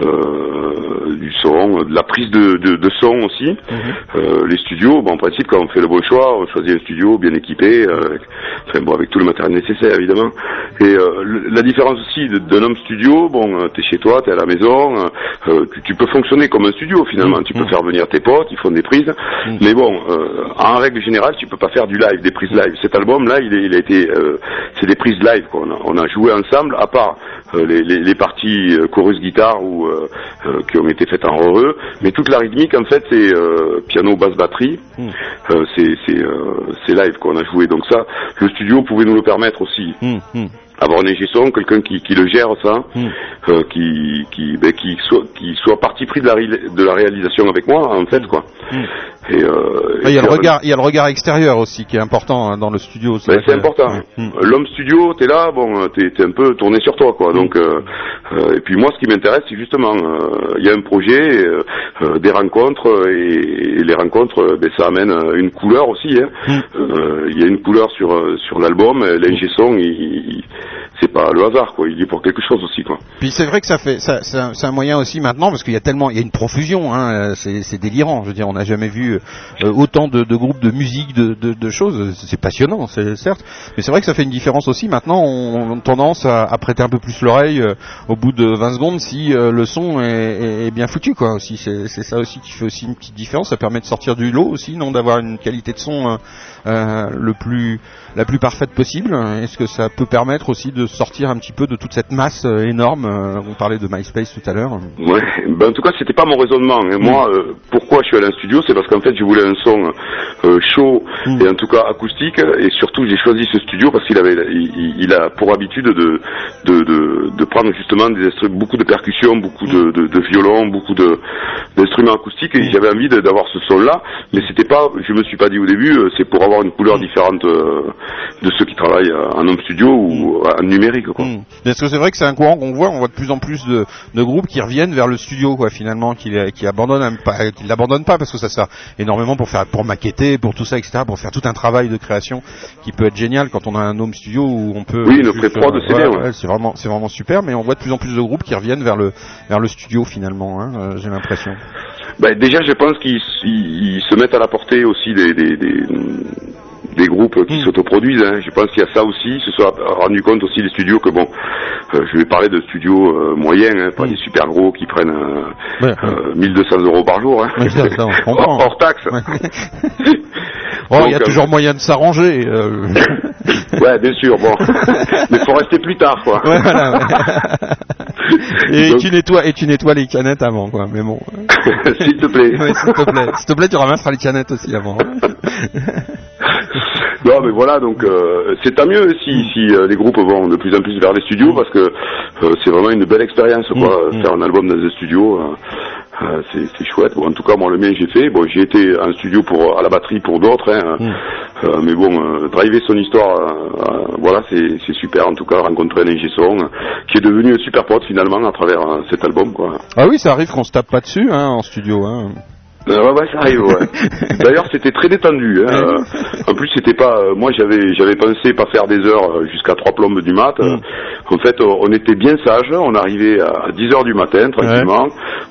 euh, du son, de la prise de, de, de son aussi. Euh, les studios, bon, en principe, quand on fait le bon choix, on choisit un studio bien équipé, euh, avec, enfin, bon, avec tout le matériel nécessaire, évidemment. Et euh, la différence aussi d'un home studio, bon, euh, t'es chez toi, t'es à la maison, tu, tu peux fonctionner comme un studio finalement. Mhm. Tu peux faire venir tes potes, ils font des prises. Mais bon, en règle générale, tu peux pas faire du live, des prises live. Cet album-là, il, il a été, c'est des prises live. Quoi. On, a, on a joué ensemble, à part les, les, les parties euh, chorus guitare ou euh, euh, qui ont été faites en re mais toute la rythmique en fait c'est euh, piano basse batterie. Mm. Euh, c'est c'est euh, c'est live qu'on a joué donc ça. Le studio pouvait nous le permettre aussi. Hum, hum. Avoir un ingé son, quelqu'un qui, qui le gère ça, Mm. euh, qui qui ben, qui soit qui soit parti pris de la ré- de la réalisation avec moi en fait quoi. Mm. Et euh, Ah, Il y a le regard, il y a le regard extérieur aussi qui est important hein, dans le studio. ben, c'est que- important. L'homme studio, t'es là, bon, euh, t'es un peu tourné sur toi, quoi. Donc, euh, euh, et puis moi, ce qui m'intéresse, c'est justement, euh, il y a un projet, euh, euh, des rencontres, euh, et, et les rencontres, euh, ben, ça amène euh, une couleur aussi. hein. Euh, Il y a une couleur sur euh, sur l'album, euh, l'ingé son, il, il- c'est pas le hasard, quoi. Il est pour quelque chose aussi, quoi. Puis c'est vrai que ça fait, ça, c'est un, moyen aussi maintenant parce qu'il y a tellement, il y a une profusion, hein, c'est, délirant. Je veux dire, on n'a jamais vu euh, autant de, de groupes de musique, de, de, de choses. C'est passionnant, c'est certes, mais c'est vrai que ça fait une différence aussi. Maintenant, on, on a tendance à, à prêter un peu plus l'oreille euh, au bout de 20 secondes si euh, le son est, est- bien foutu, quoi. Aussi, c'est, c'est ça aussi qui fait aussi une petite différence. Ça permet de sortir du lot aussi, non, d'avoir une qualité de son euh, le plus, la plus parfaite possible. Est-ce que ça peut permettre aussi de sortir un petit peu de toute cette masse euh, énorme euh, On parlait de MySpace tout à l'heure. Ouais, ben en tout cas c'était pas mon raisonnement. hein. Moi, euh, pourquoi je suis allé en studio, c'est parce qu'en fait je voulais un son euh, chaud et en tout cas acoustique, et surtout j'ai choisi ce studio parce qu'il avait, il, il a pour habitude de de, de, de prendre justement des beaucoup de percussions, beaucoup de, de, de violons, beaucoup de d'instruments acoustiques, et j'avais envie d'avoir ce son-là, mais c'était pas, je me suis pas dit au début, c'est pour avoir une couleur différente euh, de ceux qui travaillent euh, en home studio ou en numérique. Quoi. Hmm. Parce que c'est vrai que c'est un courant qu'on voit, on voit de plus en plus de, de groupes qui reviennent vers le studio, quoi, finalement, qui, qui abandonnent, qui l'abandonnent pas, parce que ça sert énormément pour faire, pour maqueter, pour tout ça, etc., pour faire tout un travail de création qui peut être génial quand on a un home studio où on peut. Oui, une pré-prod, euh, c'est bien, ouais. ouais, c'est vraiment, c'est vraiment super, mais on voit de plus en plus de groupes qui reviennent vers le, vers le studio finalement, hein, euh, j'ai l'impression. Ben, déjà, je pense qu'ils ils- ils se mettent à la portée aussi des, des, des, des groupes qui s'autoproduisent. Hein. Je pense qu'il y a ça aussi. Se sont rendu compte aussi les studios que bon, euh, je vais parler de studios euh, moyens, hein, pas des super gros qui prennent euh, Ouais. euh, 1200 euros par jour, hein. Ouais, ça, ça, on comprend. hors, hors taxe. Oh, il y a toujours moyen de s'arranger. Ouais, bien sûr. Bon, mais faut rester plus tard, quoi. Voilà, et Donc- tu nettoies et tu nettoies les canettes avant quoi mais bon S'il te plaît. S'il te plaît s'il te plaît tu ramasseras les canettes aussi avant Non, mais voilà, donc euh, c'est tant mieux si, si euh, les groupes vont de plus en plus vers les studios parce que euh, c'est vraiment une belle expérience, quoi. Mm, mm. Faire un album dans un studio, euh, euh, c'est c'est chouette. Bon, en tout cas, moi, le mien, j'ai fait. Bon, j'ai été en studio pour à la batterie pour d'autres, hein, Mm. euh, mais bon, euh, driver son histoire, euh, euh, voilà, c'est c'est super. En tout cas, rencontrer un ingé son euh, qui est devenu un super pote finalement à travers euh, cet album, quoi. ah oui ça arrive qu'on se tape pas dessus hein, en studio hein. Euh, ouais, ouais, ça arrive, ouais. D'ailleurs, c'était très détendu. Hein. Euh, en plus, c'était pas. euh, moi, j'avais, j'avais pensé pas faire des heures jusqu'à trois plombes du mat. Euh, En fait, on était bien sages. On arrivait à 10 heures du matin tranquillement.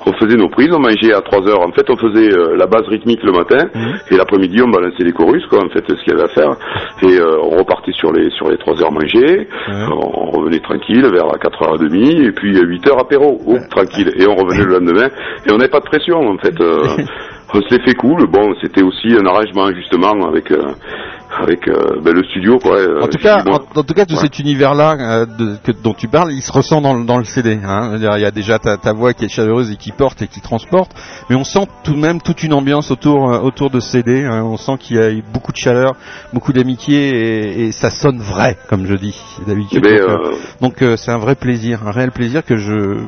On faisait nos prises. On mangeait à 3 heures. En fait, on faisait la base rythmique le matin et l'après-midi, on balançait les chorus, quoi. En fait, ce qu'il y avait à faire. Et euh, on repartait sur les sur les 3 heures mangées. On revenait tranquille vers 4h30 et puis 8 heures apéro. Oh, tranquille. Et on revenait le lendemain. Et on n'avait pas de pression, en fait. euh, on se l'est fait cool. Bon, c'était aussi un arrangement justement avec euh, avec euh, ben, le studio, quoi. Euh, En tout cas, bon, en, en tout cas, tout ouais. cet univers-là euh, dont tu parles, il se ressent dans, le- dans le CD. Hein. Il y a déjà ta, ta voix qui est chaleureuse et qui porte et qui transporte, mais on sent tout de même toute une ambiance autour autour de ce CD. hein. On sent qu'il y a beaucoup de chaleur, beaucoup d'amitié et, et ça sonne vrai, comme je dis d'habitude. Eh ben, donc donc, euh, c'est un vrai plaisir, un réel plaisir que je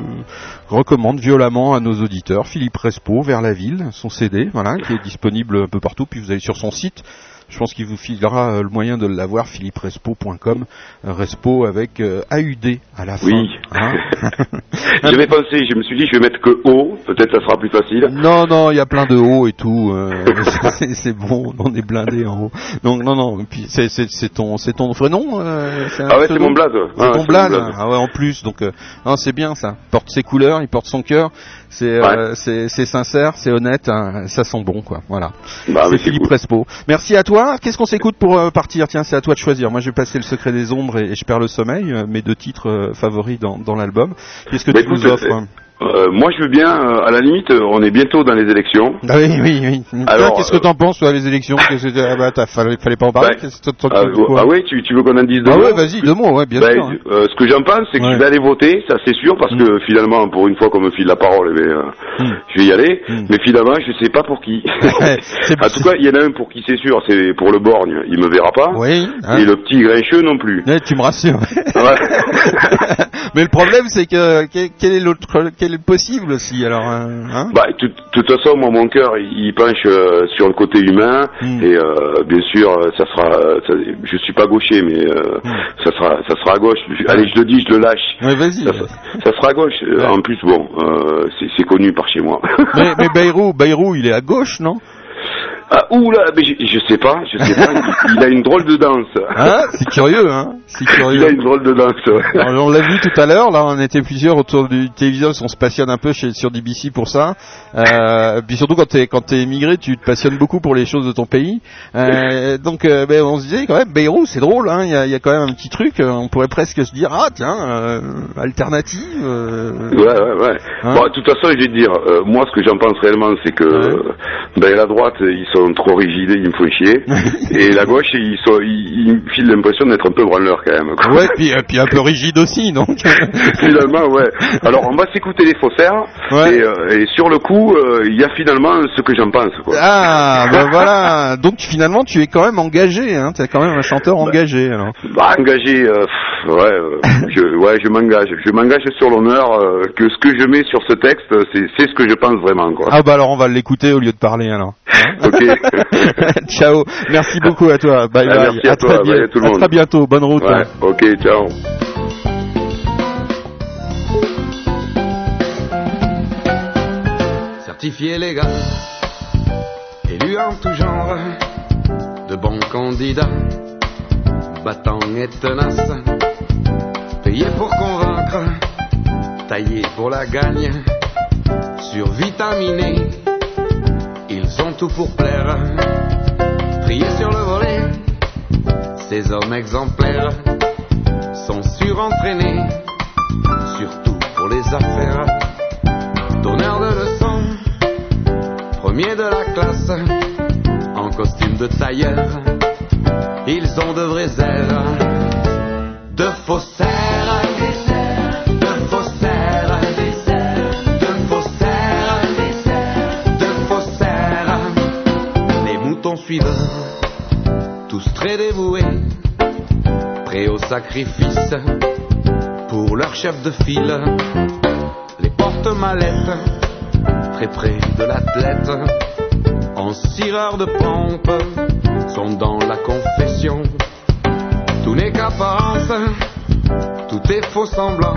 recommande violemment à nos auditeurs. Philippe Respo, Vers la ville, son CD, voilà, qui est disponible un peu partout. Puis vous allez sur son site. Je pense qu'il vous filera euh, le moyen de l'avoir, philipperespo.com, euh, Respo avec euh, AUD à la fin. Oui. hein. J'avais pensé, je me suis dit, je vais mettre que O, peut-être ça sera plus facile. non, non, il y a plein de hauts et tout. euh, c'est- bon, on est blindé en haut. Donc non, non. Puis c'est ton ton vrai nom. euh, Ah ouais, c'est mon blaze. C'est Ah, ton blaze. Ah ouais, en plus. Donc non, c'est bien ça. Il porte ses couleurs, il porte son cœur. C'est euh, c'est c'est sincère, c'est honnête. hein, ça sent bon quoi. Voilà. Bah, c'est Philippe cool. Respo. Merci à toi. Qu'est-ce qu'on s'écoute pour euh, partir? Tiens, c'est à toi de choisir. Moi, je vais passer le secret des ombres et, et je perds le sommeil. euh, mes deux titres favoris dans, dans l'album. Qu'est-ce que Bah, tu nous offres? Euh, moi, je veux bien. euh, à la limite, euh, on est bientôt dans les élections. Ah oui, oui, oui. Alors, qu'est-ce que t'en penses, toi, les élections ah bah, t'as- fallait, fallait pas en parler. Bah, que Ah, ah oui, tu, tu veux qu'on en dise deux Ah ouais, mots vas-y, deux mots, ouais, bien Ben, sûr. hein. ce que j'en pense, c'est que Ouais. Mm. je vais aller voter, ça c'est sûr, parce que finalement, pour une fois qu'on me file la parole, eh ben, euh, je vais y aller. Mais finalement, je sais pas pour qui. En tout cas, il y en a un pour qui c'est sûr, c'est pour le borgne, il me verra pas. Oui, hein. Et le petit grincheux non plus. Ouais, tu me rassures. Mais le problème, c'est que quel est l'autre, est possible aussi alors hein Bah, de toute- toute façon, moi, mon cœur, il il penche euh, sur le côté humain, Mm. et euh, bien sûr, euh, ça sera. ça- je suis pas gaucher, mais euh, ça sera, ça sera à gauche. Allez, je le dis, je le lâche. Ouais, vas-y. Ça, ça sera à gauche. En plus, bon, c'est c'est connu par chez moi. mais, mais Bayrou, Bayrou, il est à gauche, non? Ah, oula, mais je, je sais pas, je sais pas. il, il a une drôle de danse. Hein C'est curieux, hein C'est curieux. Il a une drôle de danse. ouais. Alors, on l'a vu tout à l'heure, là on était plusieurs autour du téléviseur, on se passionne un peu chez, sur DBC pour ça. Euh, puis surtout quand t'es quand t'es émigré, tu te passionnes beaucoup pour les choses de ton pays. Euh, donc euh, ben, on se disait quand même, Beyrouth c'est drôle, hein, il y, a, il y a quand même un petit truc, on pourrait presque se dire ah tiens, alternative. Ouais, ouais, ouais. Hein bon, de toute façon, je vais te dire, moi, ce que j'en pense réellement, c'est que euh, ben, la droite, ils sont trop rigides, ils me font chier. et la gauche, ils, sont, ils, ils me filent l'impression d'être un peu branleurs quand même. quoi. Ouais, puis, euh, puis un peu rigide aussi, donc. finalement, ouais. Alors, on va s'écouter les faussaires. Ouais. Et, euh, et sur le coup, euh, il y a finalement ce que j'en pense. Quoi. Ah, ben voilà. Donc finalement, tu es quand même engagé, hein. T'es quand même un chanteur engagé, alors. Bah, engagé, euh, pff, ouais, je, ouais, je m'engage. Je m'engage sur l'honneur que ce que je mets sur ce texte, c'est, c'est ce que je pense vraiment, quoi. Ah bah alors on va l'écouter au lieu de parler alors. Ok. Ciao. Merci beaucoup à toi. Bye Ah, bye. merci à très toi. bien- Bye à tout le à monde. très bientôt. Bonne route. Ouais, ok, ciao. certifié légal, élu en tout genre, de bons candidats, battants et tenaces, payé pour convaincre, taillé pour la gagne, survitaminés, ils ont tout pour plaire, triés sur le volet, ces hommes exemplaires sont surentraînés, surtout pour les affaires, donneurs de leçons premier de la classe, en costume de tailleur. Ils ont de vrais airs de faussaires, Tous très dévoués, prêts au sacrifice pour leur chef de file. Les porte-mallettes très près de l'athlète, en cireur de pompe, sont dans la confession. Tout n'est qu'apparence, tout est faux semblant,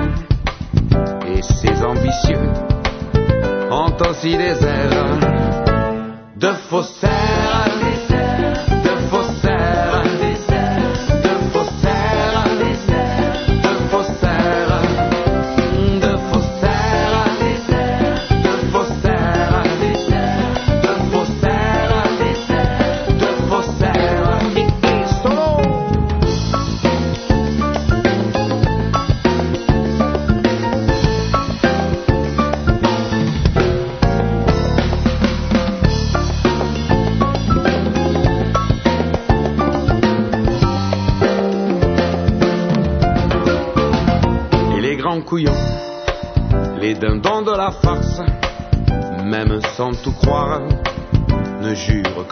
et ces ambitieux ont aussi des airs de faussaires,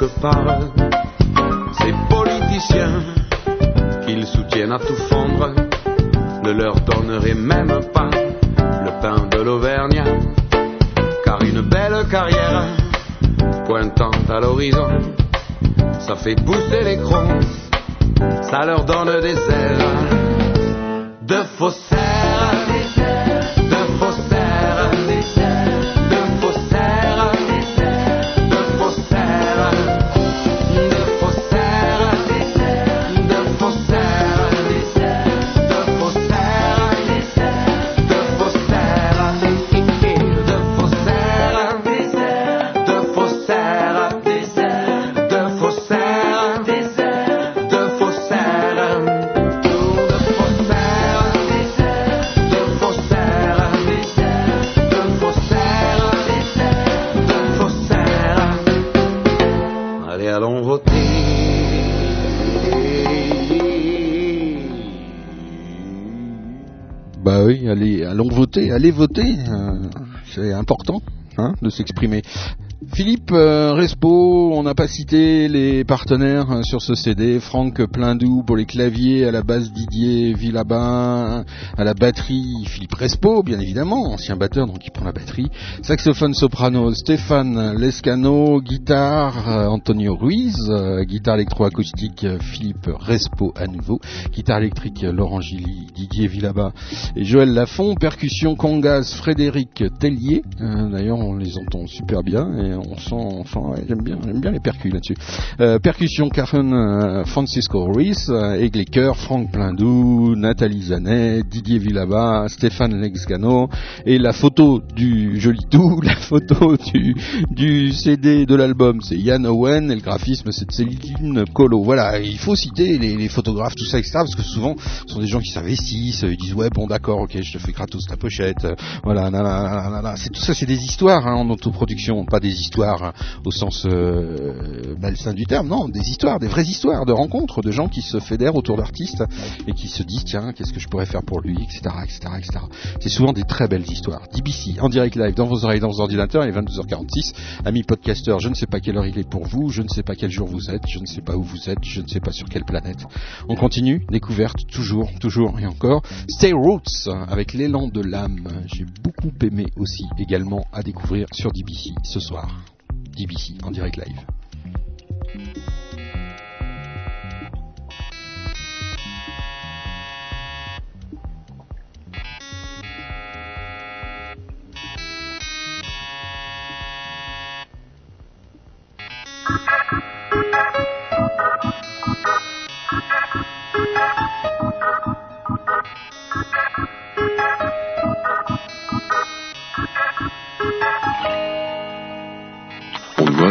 que ces politiciens qu'ils soutiennent à tout fondre, ne leur donneraient même pas le pain de l'Auvergne, car une belle carrière pointant à l'horizon, ça fait pousser les crons, ça leur donne des airs allez voter. euh, c'est important hein, de s'exprimer. Philippe euh, Respo, n'a pas cité les partenaires euh, sur ce CD. Franck Plindou pour les claviers, à la basse Didier Villabin, à la batterie Philippe Respo, bien évidemment, ancien batteur donc il prend la batterie. Saxophone soprano Stéphane Lescano, guitare euh, Antonio Ruiz, euh, guitare électroacoustique Philippe Respo à nouveau, guitare électrique Laurent Gilly, Didier Villaba et Joël Lafont, percussion congas Frédéric Tellier. D'ailleurs on les entend super bien et on sent, ouais, j'aime bien, j'aime bien percus là-dessus. Euh, percussion Karen euh, Francisco Ruiz, euh, chœurs Franck Plindou, Nathalie Zanet, Didier Villaba, Stéphane Lexgano et la photo du joli tout, la photo du, du CD de l'album c'est Yann Owen et le graphisme c'est de Céline Colo. Voilà, il faut citer les, photographes, tout ça, etc. Parce que souvent ce sont des gens qui s'investissent, ils disent ouais bon d'accord, ok je te fais gratos ta pochette, voilà, c'est tout ça, c'est des histoires hein, en autoproduction, pas des histoires au sens euh, malsain du terme, non, des histoires, des vraies histoires de rencontres, de gens qui se fédèrent autour d'artistes et qui se disent tiens qu'est-ce que je pourrais faire pour lui, etc., etc., etc. C'est souvent des très belles histoires. DBC en direct live dans vos oreilles, dans vos ordinateurs, il est 22h46. Amis podcasteurs, je ne sais pas quelle heure il est pour vous, je ne sais pas quel jour vous êtes, je ne sais pas où vous êtes, je ne sais pas sur quelle planète. On continue, découverte, toujours, toujours et encore. Stay Roots avec l'élan de l'âme. J'ai beaucoup aimé aussi également à découvrir sur DBC ce soir. DBC en direct live.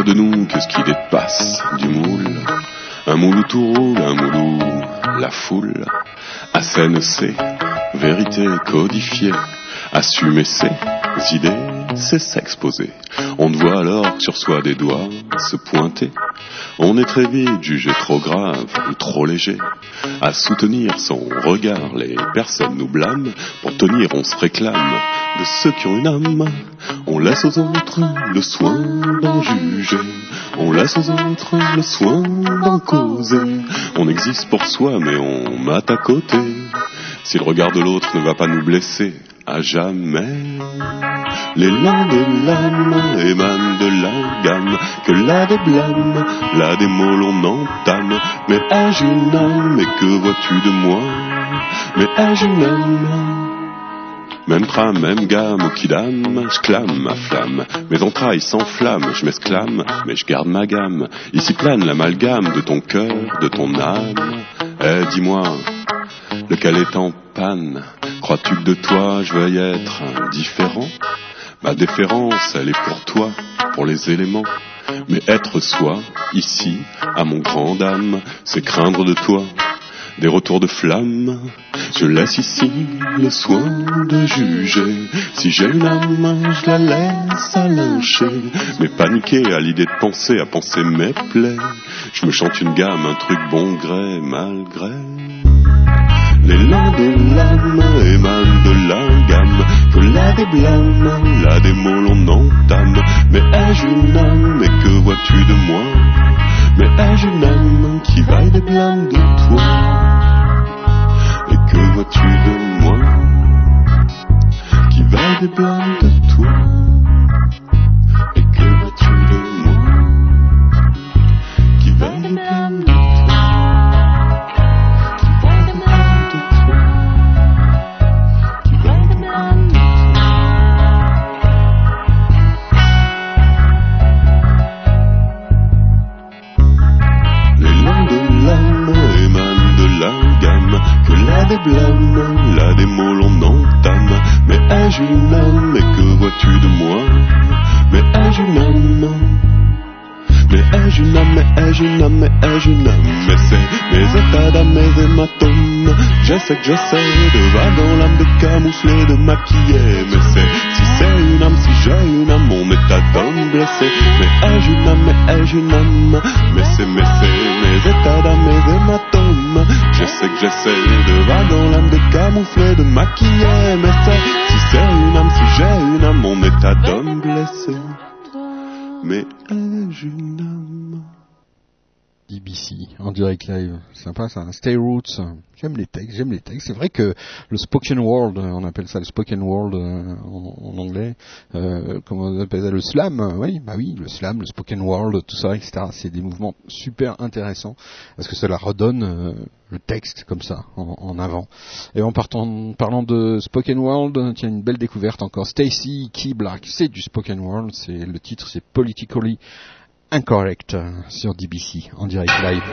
De nous qu'est-ce qui dépasse du moule? Un moule où tout roule, un moule où la foule. À scène c'est vérité codifiée. Assumer ses idées, c'est s'exposer. On ne voit alors que sur soi des doigts se pointer. On est très vite jugé trop grave ou trop léger. À soutenir son regard, les personnes nous blâment. Pour tenir, on se réclame de ceux qui ont une âme. On laisse aux autres le soin d'en juger. On laisse aux autres le soin d'en causer. On existe pour soi, mais on mate à côté. Si le regard de l'autre ne va pas nous blesser, à jamais. L'élan de l'âme émane de la gamme, que là des blâmes, là des mots l'on entame. Mais ai-je une âme, et que vois-tu de moi? Mais ai-je une âme même trame, même gamme, qui dame, je clame ma flamme. Mes entrailles s'enflamment, je m'exclame, mais je garde ma gamme. Ici plane l'amalgame de ton cœur, de ton âme. Eh, dis-moi, lequel est en panne? Crois-tu que de toi je veuille être différent? Ma déférence, elle est pour toi, pour les éléments. Mais être soi, ici, à mon grand âme, c'est craindre de toi des retours de flamme. Je laisse ici le soin de juger. Si j'ai une âme, je la laisse à lyncher. Mais paniquer à l'idée de penser, à penser mes plaies. Je me chante une gamme, un truc bon gré, malgré. L'élan de l'âme émane de la gamme, que blâmes, là des mots l'on entame. Mais ai-je une âme, et que vois-tu de moi? Mais ai-je une âme qui vaille des blâmes de toi? Vois-tu de moi Qui vaille des de toi? Là des mots l'on entame. Mais ai-je une âme, et que vois-tu de moi? Mais ai-je une âme mais ai-je une âme, mais ai-je une âme, mais ai-je une Mais c'est mes états d'âme, mes hématomes J'essaie que j'essaie de vaguant l'âme de camoufler, de maquiller Mais c'est, si c'est une âme, si j'ai une âme, mon état d'homme blessé. Mais ai-je une âme, mais ai-je une âme Mais c'est, mais c'est mes états d'âme, mes hématomes J'essaie que j'essaie de vaguant l'âme de camouflée de maquillée. Mais c'est, si c'est une âme, si j'ai une âme, mon état d'homme blessé. Mais ai-je une DBC en direct live, sympa ça. Stay Roots, j'aime les textes, j'aime les textes. C'est vrai que le spoken world, on appelle ça le spoken world euh, en, anglais, euh, comment on appelle ça le slam, euh, oui, bah oui, le slam, le spoken world, tout ça, etc. C'est des mouvements super intéressants parce que cela redonne euh, le texte comme ça en, avant. Et en parlant de spoken world, tiens une belle découverte encore. Stacy Key Black, c'est du spoken world, c'est le titre, c'est Politically Incorrect euh, sur DBC en direct live.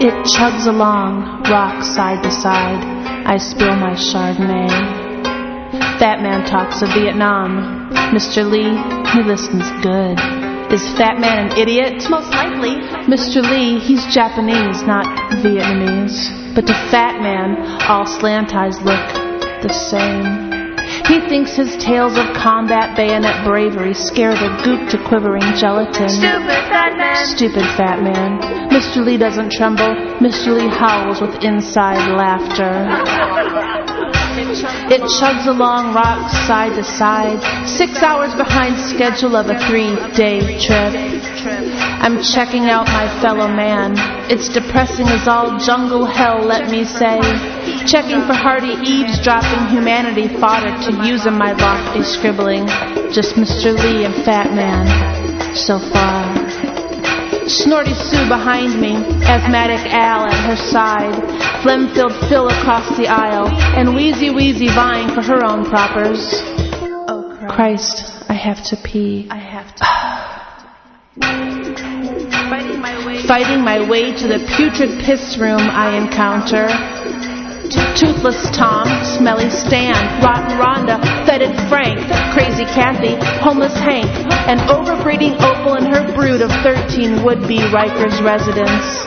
It chugs along, rock side to side. I spill my Chardonnay. That man talks of Vietnam. Mr. Lee, he listens good. Is Fat Man an idiot? Most likely. Mr. Lee, he's Japanese, not Vietnamese. But to Fat Man, all slant eyes look the same. He thinks his tales of combat bayonet bravery scare the goop to quivering gelatin. Stupid fat man. Stupid fat man. Mr. Lee doesn't tremble. Mr. Lee howls with inside laughter. It chugs along rocks side to side, six hours behind schedule of a three-day trip. I'm checking out my fellow man. It's depressing as all jungle hell, let me say. Checking for hardy eavesdropping humanity fodder to use in my lofty scribbling. Just Mr. Lee and Fat Man. So far. Snorty Sue behind me, asthmatic Al at her side, phlegm-filled Phil across the aisle, and Wheezy Wheezy vying for her own propers. Oh Christ, I have to pee. I have to. Fighting my way to the putrid piss room I encounter. Toothless Tom, Smelly Stan, Rotten Rhonda, Fetid Frank, Crazy Kathy, Homeless Hank, and overbreeding Opal and her brood of 13 would-be Rikers residents.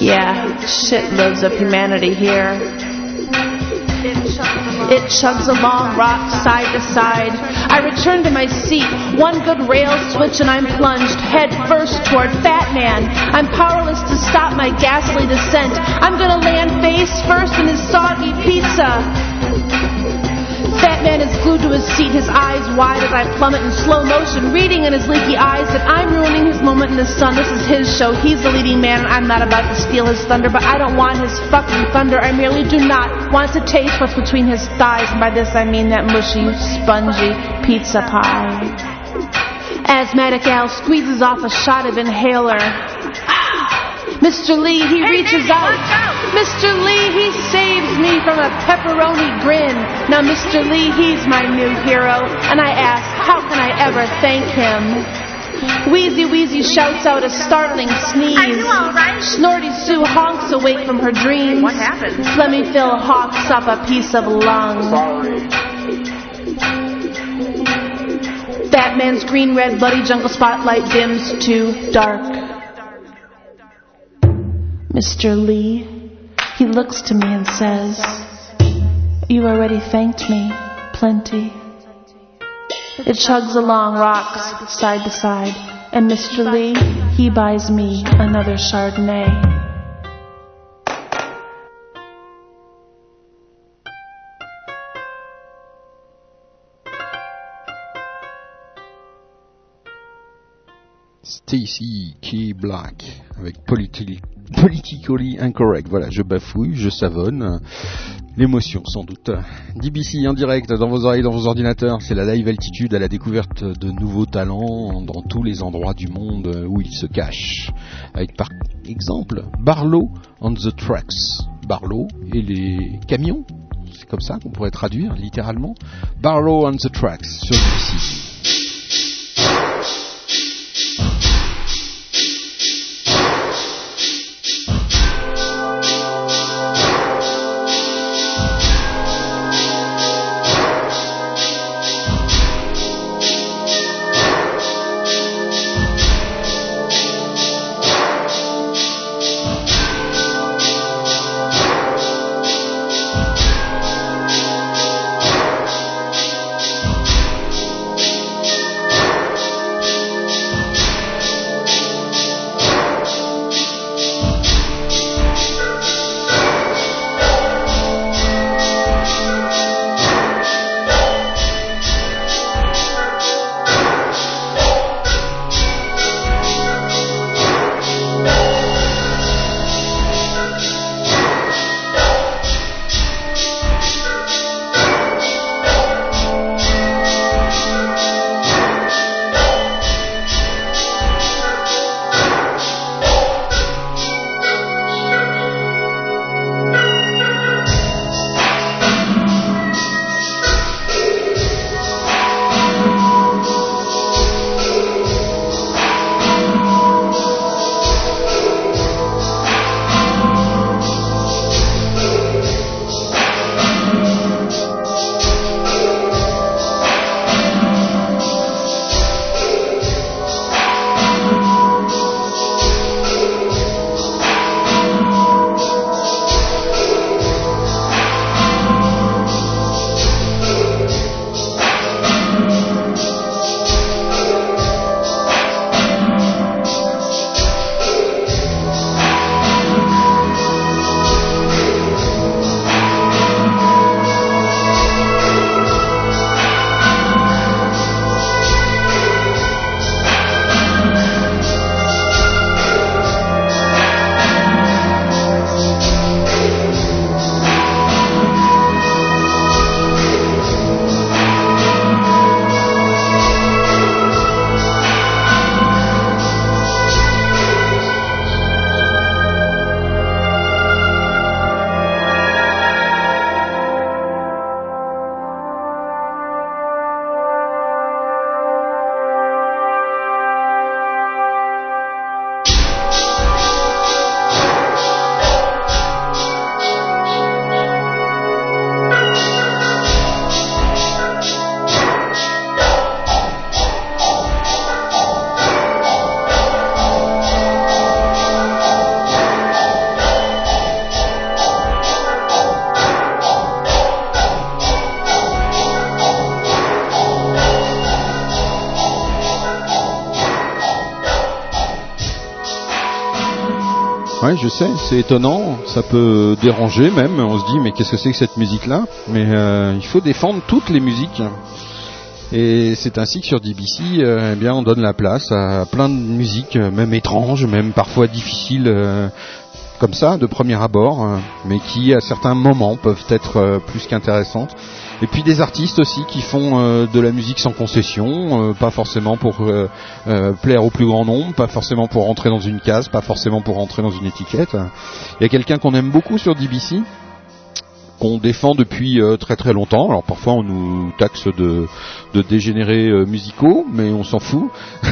Yeah, shit lives of humanity here. It chugs along, rock side to side. I return to my seat, one good rail switch, and I'm plunged head first toward Fat Man. I'm powerless to stop my ghastly descent. I'm gonna land face first in his soggy pizza. Fat Man is glued to his seat, his eyes wide as I plummet in slow motion, reading in his leaky eyes that I'm ruining his moment in the sun. This is his show. He's the leading man, and I'm not about to steal his thunder, but I don't want his fucking thunder. I merely do not want to taste what's between his thighs, and by this I mean that mushy, spongy pizza pie. Asthmatic Al squeezes off a shot of inhaler. Mr. Lee, he reaches out. Mr. Lee, he saves me from a pepperoni grin. Now, Mr. Lee, he's my new hero, and I ask, how can I ever thank him? Wheezy Wheezy shouts out a startling sneeze. Are you all right? Snorty Sue honks awake from her dreams. What happened? Flemmy Phil hawks up a piece of lung. Batman's green red bloody jungle spotlight dims to dark. Mr. Lee, he looks to me and says, You already thanked me plenty. It chugs along rocks side to side, and Mr. Lee, he buys me another Chardonnay. Stacy Key Black avec Politi- Politically Incorrect. Voilà, je bafouille, je savonne. L'émotion, sans doute. DBC en direct dans vos oreilles, dans vos ordinateurs. C'est la live altitude à la découverte de nouveaux talents dans tous les endroits du monde où ils se cachent. Avec par exemple Barlow on the Tracks. Barlow et les camions. C'est comme ça qu'on pourrait traduire littéralement. Barlow on the Tracks sur DBC. Je sais, c'est étonnant, ça peut déranger même, on se dit mais qu'est-ce que c'est que cette musique-là? Mais euh, il faut défendre toutes les musiques. Et c'est ainsi que sur DBC, euh, eh bien, on donne la place à plein de musiques, euh, même étranges, même parfois difficiles, comme ça, de premier abord, mais qui à certains moments peuvent être plus qu'intéressantes. Et puis des artistes aussi qui font euh, de la musique sans concession, euh, pas forcément pour euh, plaire au plus grand nombre, pas forcément pour rentrer dans une case, pas forcément pour rentrer dans une étiquette. Il y a quelqu'un qu'on aime beaucoup sur DBC, qu'on défend depuis euh, très très longtemps. Alors parfois on nous taxe de, de dégénérés euh, musicaux, mais on s'en fout.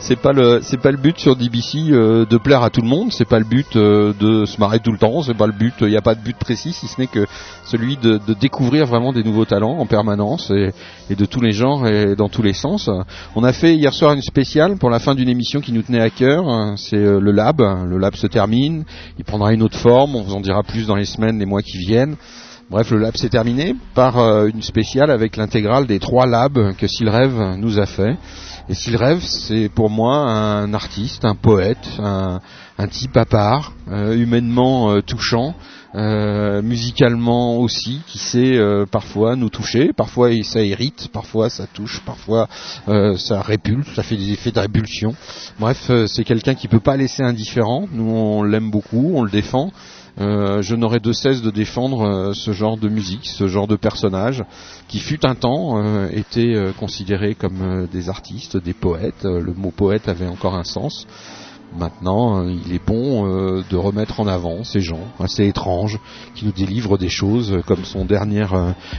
c'est pas le c'est pas le but sur DBC euh, de plaire à tout le monde. C'est pas le but euh, de se marrer tout le temps. C'est pas le but. Il n'y a pas de but précis, si ce n'est que celui de, de découvrir vraiment des nouveaux talents en permanence et, et de tous les genres et dans tous les sens. On a fait hier soir une spéciale pour la fin d'une émission qui nous tenait à cœur. C'est euh, le lab. Le lab se termine. Il prendra une autre forme. On vous en dira plus dans les semaines, les mois qui viennent. Bref, le lab s'est terminé par euh, une spéciale avec l'intégrale des trois labs que Silrêve nous a fait. Et Silrêve, c'est pour moi un artiste, un poète, un, type à part, euh, humainement euh, touchant, musicalement aussi, qui sait parfois nous toucher, parfois ça irrite, parfois ça touche, parfois ça répulse, ça fait des effets de répulsion. Bref, c'est quelqu'un qui peut pas laisser indifférent. Nous, on l'aime beaucoup, on le défend. Euh, je n'aurai de cesse de défendre euh, ce genre de musique, ce genre de personnage, qui fut un temps euh, était euh, considéré comme des artistes, des poètes. Le mot poète avait encore un sens. Maintenant, il est bon de remettre en avant ces gens assez étranges qui nous délivrent des choses comme son dernier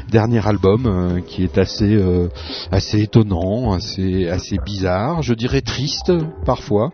dernier album qui est assez assez étonnant, assez assez bizarre, je dirais triste parfois,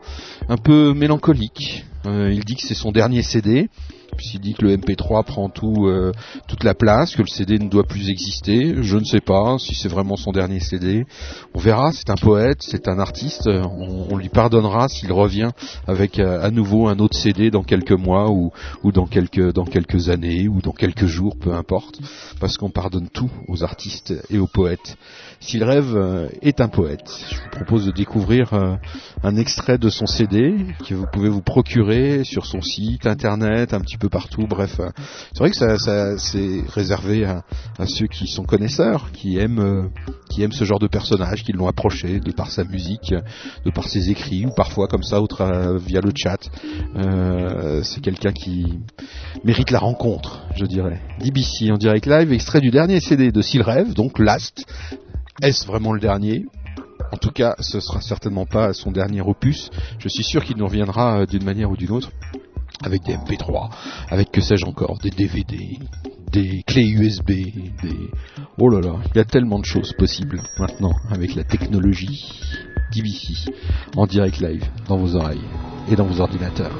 un peu mélancolique. Il dit que c'est son dernier CD puisqu'il dit que le MP3 prend tout, euh, toute la place, que le CD ne doit plus exister. Je ne sais pas si c'est vraiment son dernier CD. On verra, c'est un poète, c'est un artiste, on, lui pardonnera s'il revient avec euh, à nouveau un autre CD dans quelques mois ou, ou dans, quelques, dans quelques années ou dans quelques jours, peu importe, parce qu'on pardonne tout aux artistes et aux poètes. S'il rêve euh, est un poète, je vous propose de découvrir un extrait de son CD que vous pouvez vous procurer sur son site internet, un petit peu partout. Bref, euh, c'est vrai que ça, c'est réservé à, ceux qui sont connaisseurs, qui aiment, euh, qui aiment ce genre de personnage, qui l'ont approché de par sa musique, de par ses écrits ou parfois comme ça au tra- via le chat. Euh, c'est quelqu'un qui mérite la rencontre, je dirais. DBC en direct live, extrait du dernier CD de Seal Rêve, donc Last. Est-ce vraiment le dernier? En tout cas, ce sera certainement pas son dernier opus. Je suis sûr qu'il nous reviendra d'une manière ou d'une autre avec des MP3, avec que sais-je encore, des DVD, des clés USB, des... Oh là là, il y a tellement de choses possibles maintenant avec la technologie DBC en direct live dans vos oreilles et dans vos ordinateurs.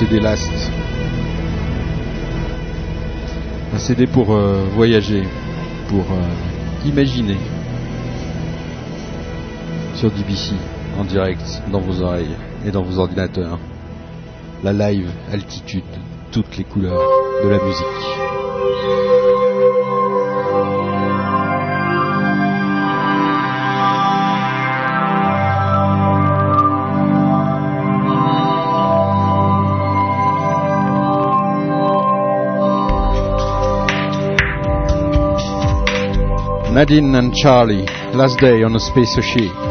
CD Last. Un CD pour euh, voyager, pour euh, imaginer. Sur DBC, en direct, dans vos oreilles et dans vos ordinateurs. La live, altitude, toutes les couleurs de la musique. Nadine and Charlie, last day on a space ship.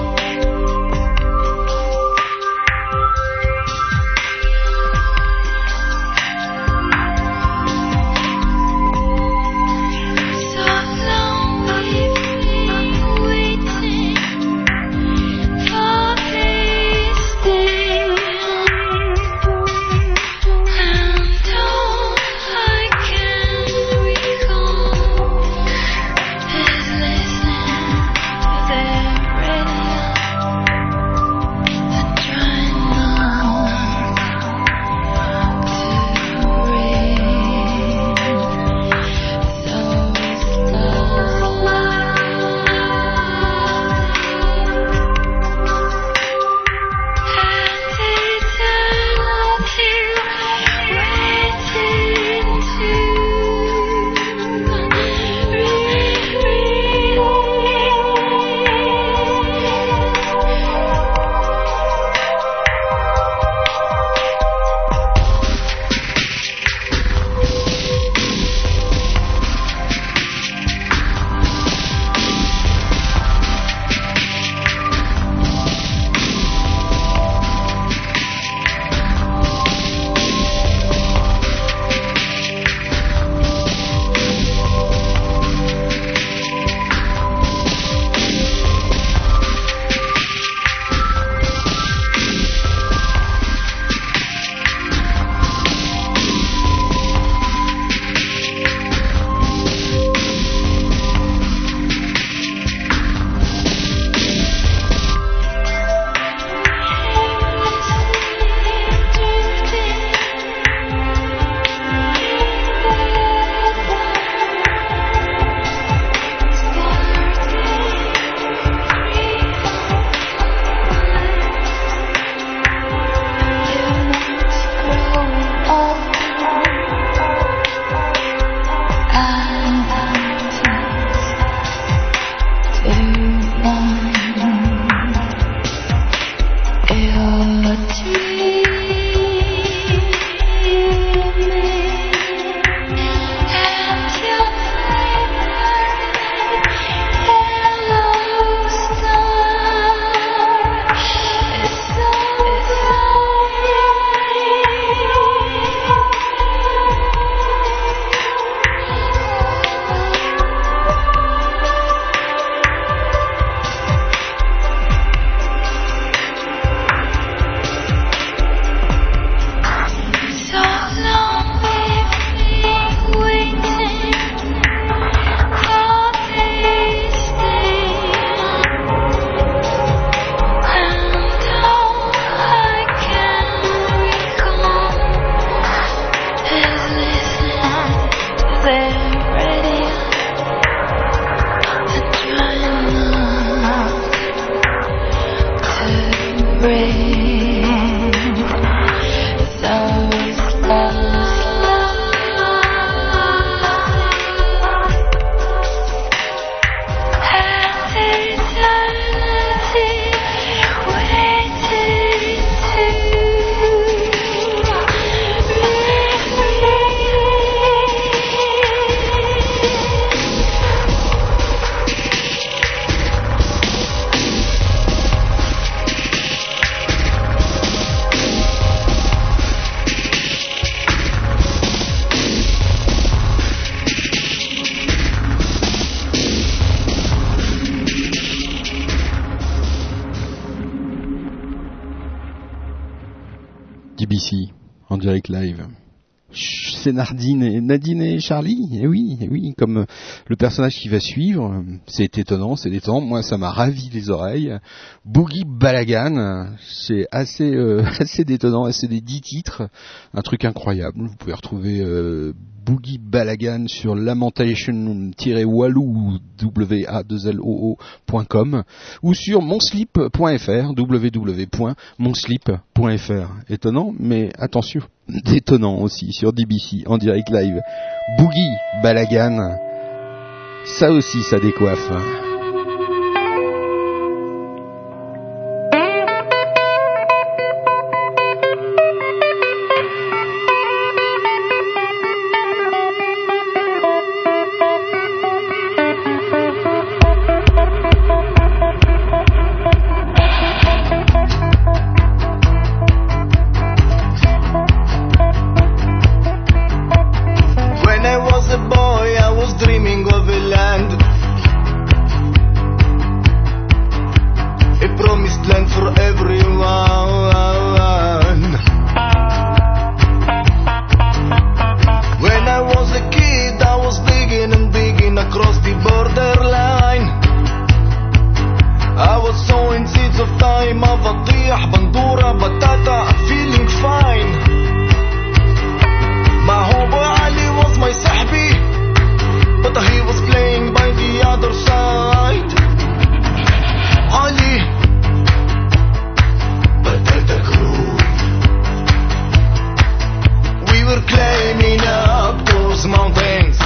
Et Nadine et Charlie, et oui, eh oui, comme euh, le personnage qui va suivre, c'est étonnant, c'est détonnant, moi ça m'a ravi les oreilles. Boogie Balagan, c'est assez euh, assez détonnant, assez des 10 titres, un truc incroyable. Vous pouvez retrouver euh, Boogie Balagan sur lamentation-walou w-a-2-l-o-o.com ou sur monslip.fr www.monslip.fr. Étonnant, mais attention, détonnant aussi sur DBC en direct live. Boogie Balagan, ça aussi ça décoiffe. sowing seeds of time, أفطيح بندورة بطاطا, feeling fine. My homeboy Ali was my sahbi, but he was playing by the other side. Ali, بدأت groove. We were climbing up those mountains,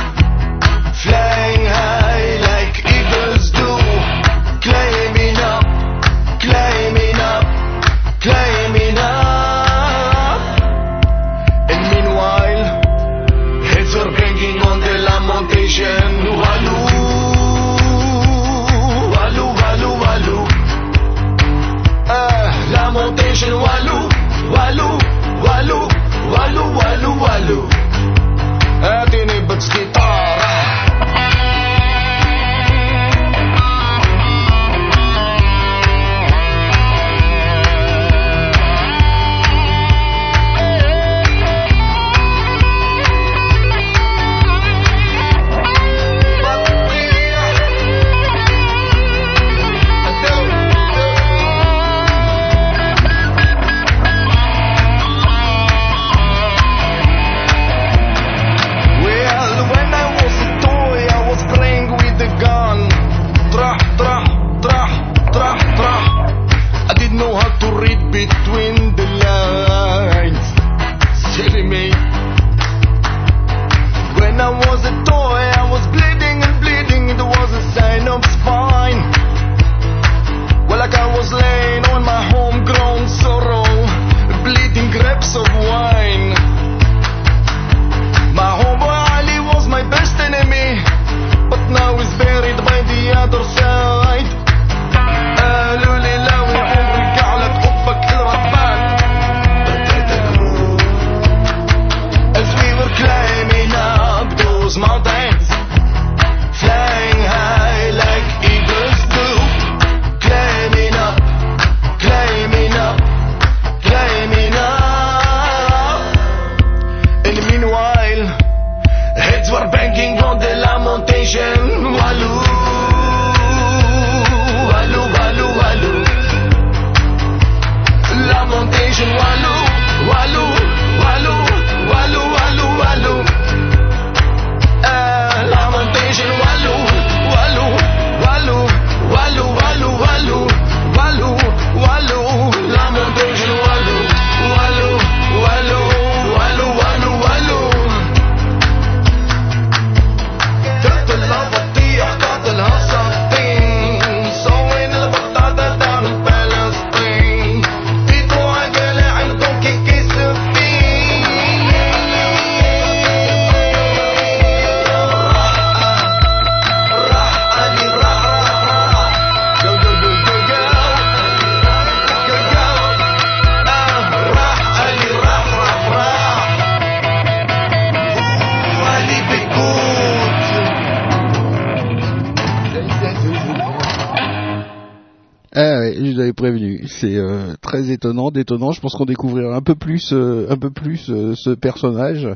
monde étonnant. Je pense qu'on découvrira un peu plus, euh, un peu plus euh, ce personnage.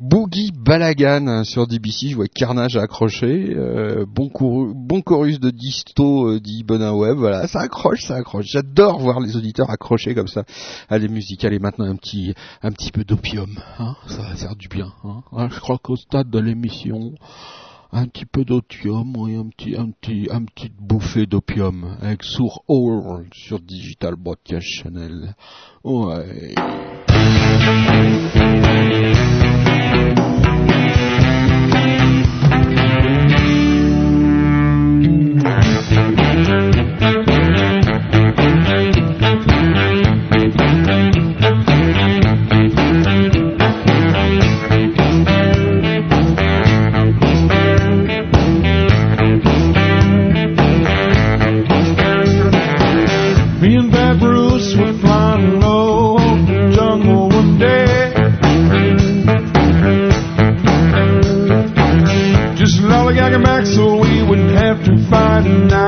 Boogie Balagan hein, sur DBC. Je vois Carnage accroché. Euh, bon, chorus de Disto dit Bonin Web. Voilà, ça accroche, ça accroche. J'adore voir les auditeurs accrochés comme ça à les musicales. Et maintenant un petit, un petit peu d'opium. Hein. Ça va faire du bien. Hein. Je crois qu'au stade de l'émission un petit peu d'opium, oui, un petit, un petit, un petite bouffée d'opium avec sourd All sur Digital Broadcast Channel. Ouais. Now.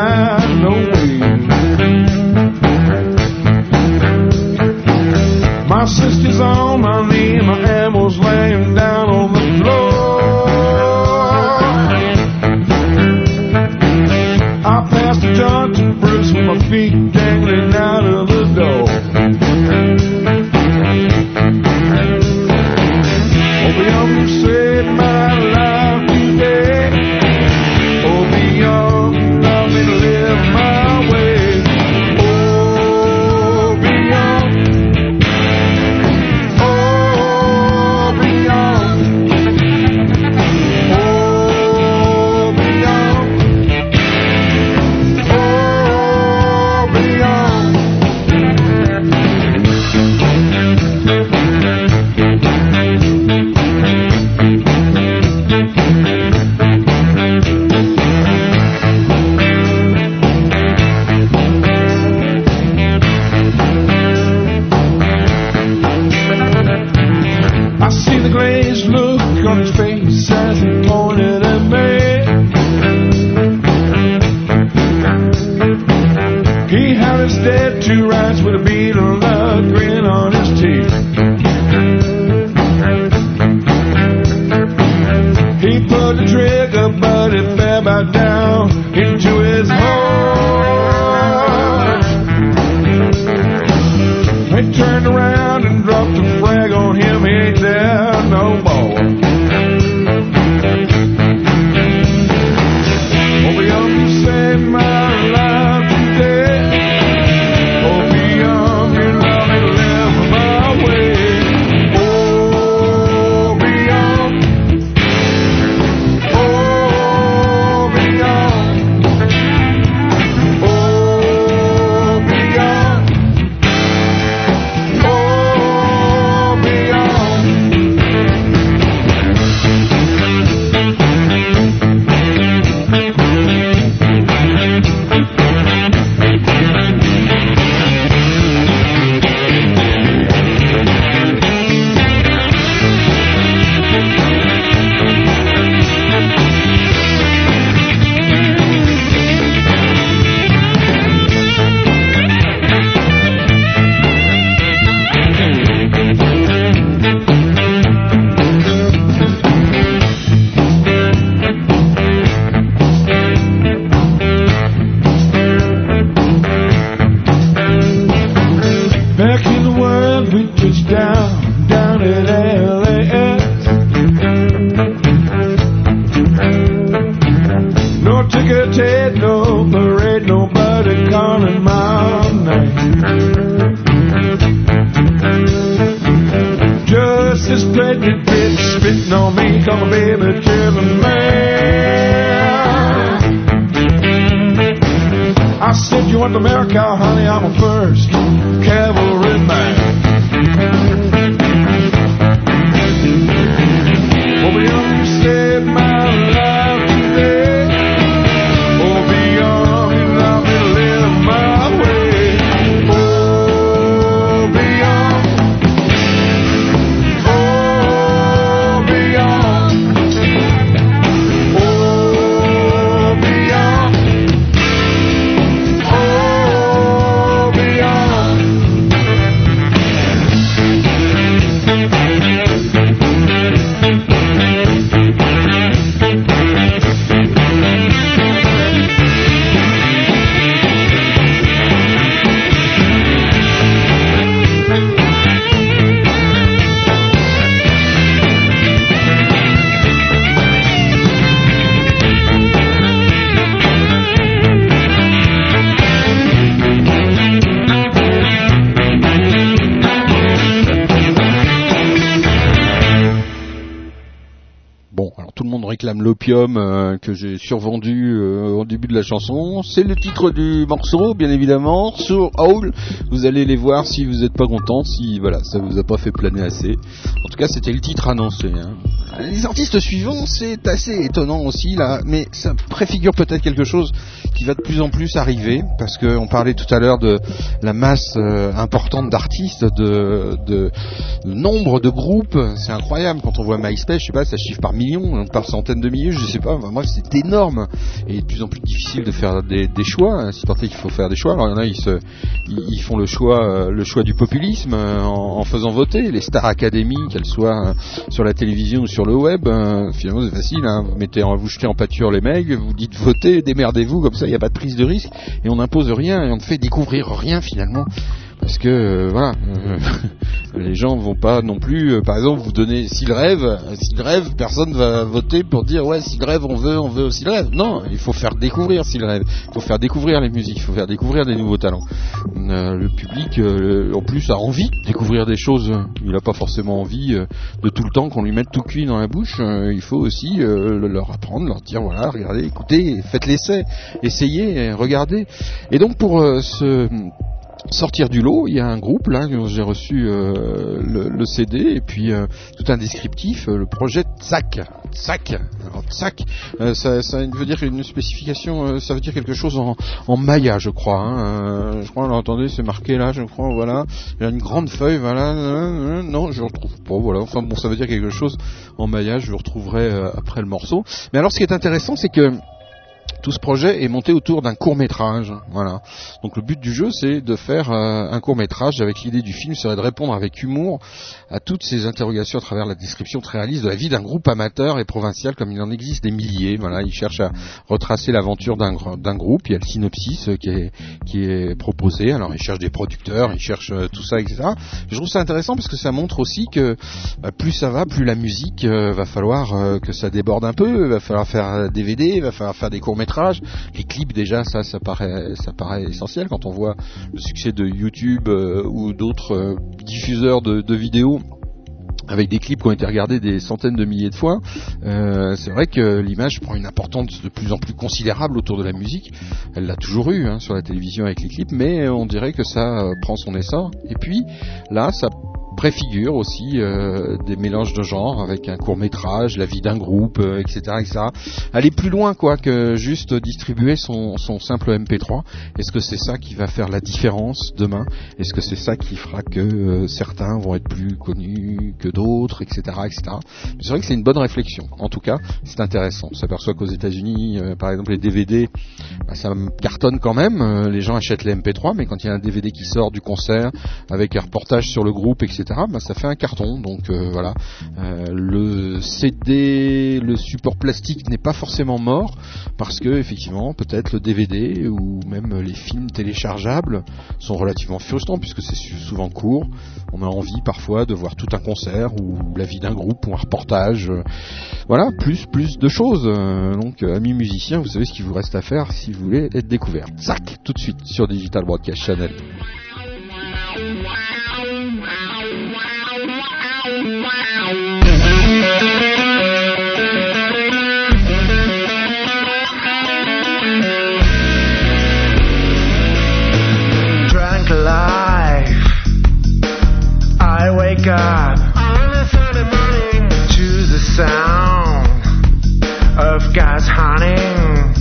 Réclame l'opium euh, que j'ai survendu euh, au début de la chanson. C'est le titre du morceau, bien évidemment, sur Howl. Vous allez les voir si vous n'êtes pas content, si voilà, ça vous a pas fait planer assez. En tout cas, c'était le titre annoncé. hein. Les artistes suivants, c'est assez étonnant aussi là, mais ça préfigure peut-être quelque chose qui va de plus en plus arriver, parce qu'on parlait tout à l'heure de la masse euh, importante d'artistes, de, nombre de groupes. C'est incroyable quand on voit MySpace, je sais pas, ça chiffre par millions, par centaines de milliers, je sais pas. C'est énorme et de plus en plus difficile de faire des, choix. hein, si tant est qu'il faut faire des choix. Alors il y en a, ils, font le choix, euh, le choix du populisme euh, en, faisant voter les Star Academy, qu'elles soient euh, sur la télévision ou sur le web. finalement, c'est facile. Hein, vous mettez, vous jetez en pâture les mecs, vous dites votez, démerdez-vous, comme ça, il n'y a pas de prise de risque et on n'impose rien et on ne fait découvrir rien finalement parce que euh, voilà, les gens vont pas non plus, euh, par exemple, vous donner s'ils rêvent, euh, s'ils rêvent, personne va voter pour dire ouais s'ils rêvent on veut, on veut aussi le rêve. Non, il faut faire découvrir s'ils rêvent, il faut faire découvrir les musiques, il faut faire découvrir des nouveaux talents. Euh, le public, euh, en plus, a envie de découvrir des choses. Il n'a pas forcément envie euh, de tout le temps qu'on lui mette tout cuit dans la bouche. Euh, il faut aussi euh, le- leur apprendre, leur dire voilà, regardez, écoutez, faites l'essai, essayez, regardez. Et donc pour euh, ce sortir du lot, il y a un groupe là, j'ai reçu euh, le, CD et puis euh, tout un descriptif, euh, le projet Tsak. Tsak, alors ça, veut dire une spécification, ça veut dire quelque chose en, en maya, je crois. Hein, je crois, alors, attendez, c'est marqué là, je crois, voilà. Il y a une grande feuille, voilà. non, je retrouve pas, voilà. Enfin bon, ça veut dire quelque chose en maya, je le retrouverai après le morceau. Mais alors, ce qui est intéressant, c'est que tout ce projet est monté autour d'un court métrage. Voilà. Donc le but du jeu, c'est de faire euh, un court métrage avec l'idée du film serait de répondre avec humour à toutes ces interrogations à travers la description très réaliste de la vie d'un groupe amateur et provincial comme il en existe des milliers. Voilà, il cherche à retracer l'aventure d'un gr- d'un groupe. Il y a le synopsis euh, qui est proposé. Alors il cherche des producteurs, il cherche euh, tout ça, etc. Je trouve ça intéressant parce que ça montre aussi que bah, plus ça va, plus la musique euh, va falloir que ça déborde un peu. Il va falloir faire un DVD, il va falloir faire des Les clips déjà, ça, ça paraît, ça paraît essentiel quand on voit le succès de YouTube euh, ou d'autres euh, diffuseurs de, vidéos avec des clips qui ont été regardés des centaines de milliers de fois, euh, c'est vrai que l'image prend une importance de plus en plus considérable autour de la musique. Elle l'a toujours eu hein, sur la télévision avec les clips, mais on dirait que ça prend son essor. Et puis là, ça préfigure aussi euh, des mélanges de genres avec un court métrage, la vie d'un groupe, euh, etc., etc. Aller plus loin quoi que juste distribuer son, simple MP3. Est-ce que c'est ça qui va faire la différence demain? Est-ce que c'est ça qui fera que euh, certains vont être plus connus que d'autres, etc., etc. C'est vrai que c'est une bonne réflexion. En tout cas, c'est intéressant. On s'aperçoit qu'aux États-Unis, par exemple, les DVD, bah, ça cartonne quand même. Les gens achètent les MP3, mais quand il y a un DVD qui sort du concert avec un reportage sur le groupe, etc., bah, ça fait un carton. Donc euh, voilà, Euh, le CD, le support plastique n'est pas forcément mort parce que effectivement, peut-être le DVD ou même les films téléchargeables sont relativement frustrants puisque c'est souvent court. On a envie parfois de voir tout un concert ou la vie d'un groupe ou un reportage. Voilà, plus plus de choses. Euh, Donc, amis musiciens, vous savez ce qu'il vous reste à faire si vous voulez être découvert. Zac, tout de suite sur Digital Broadcast Channel. On a Sunday morning, to the sound of God's haunting,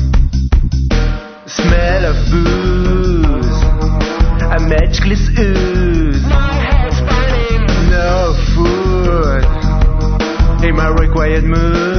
smell of booze, a ooze. My head's no food. In my required mood.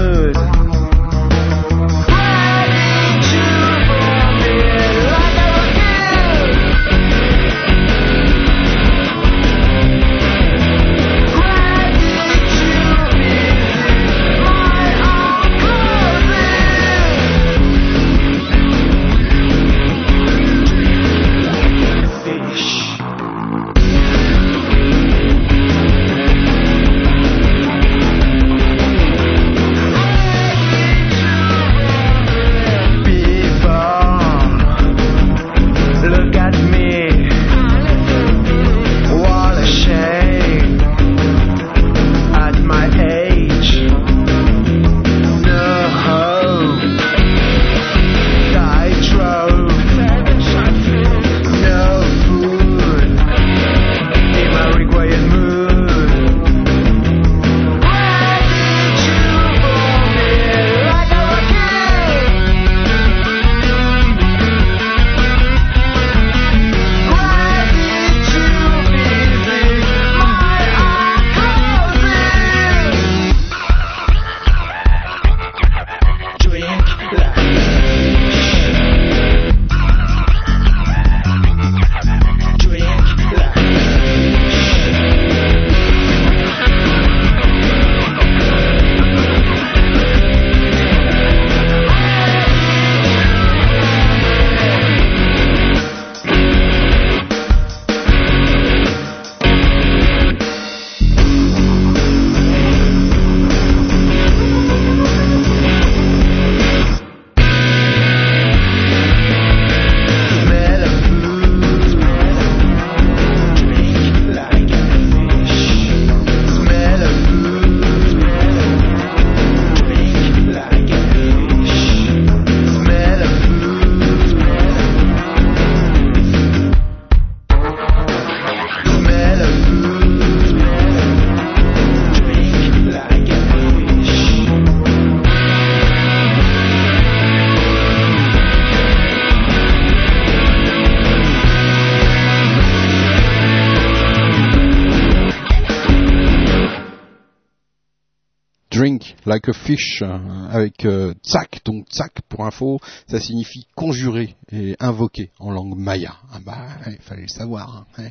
Fish, euh, avec euh, Tsak. Donc Tsak, pour info, ça signifie conjurer et invoquer en langue maya. Ah bah, il fallait le savoir. hein.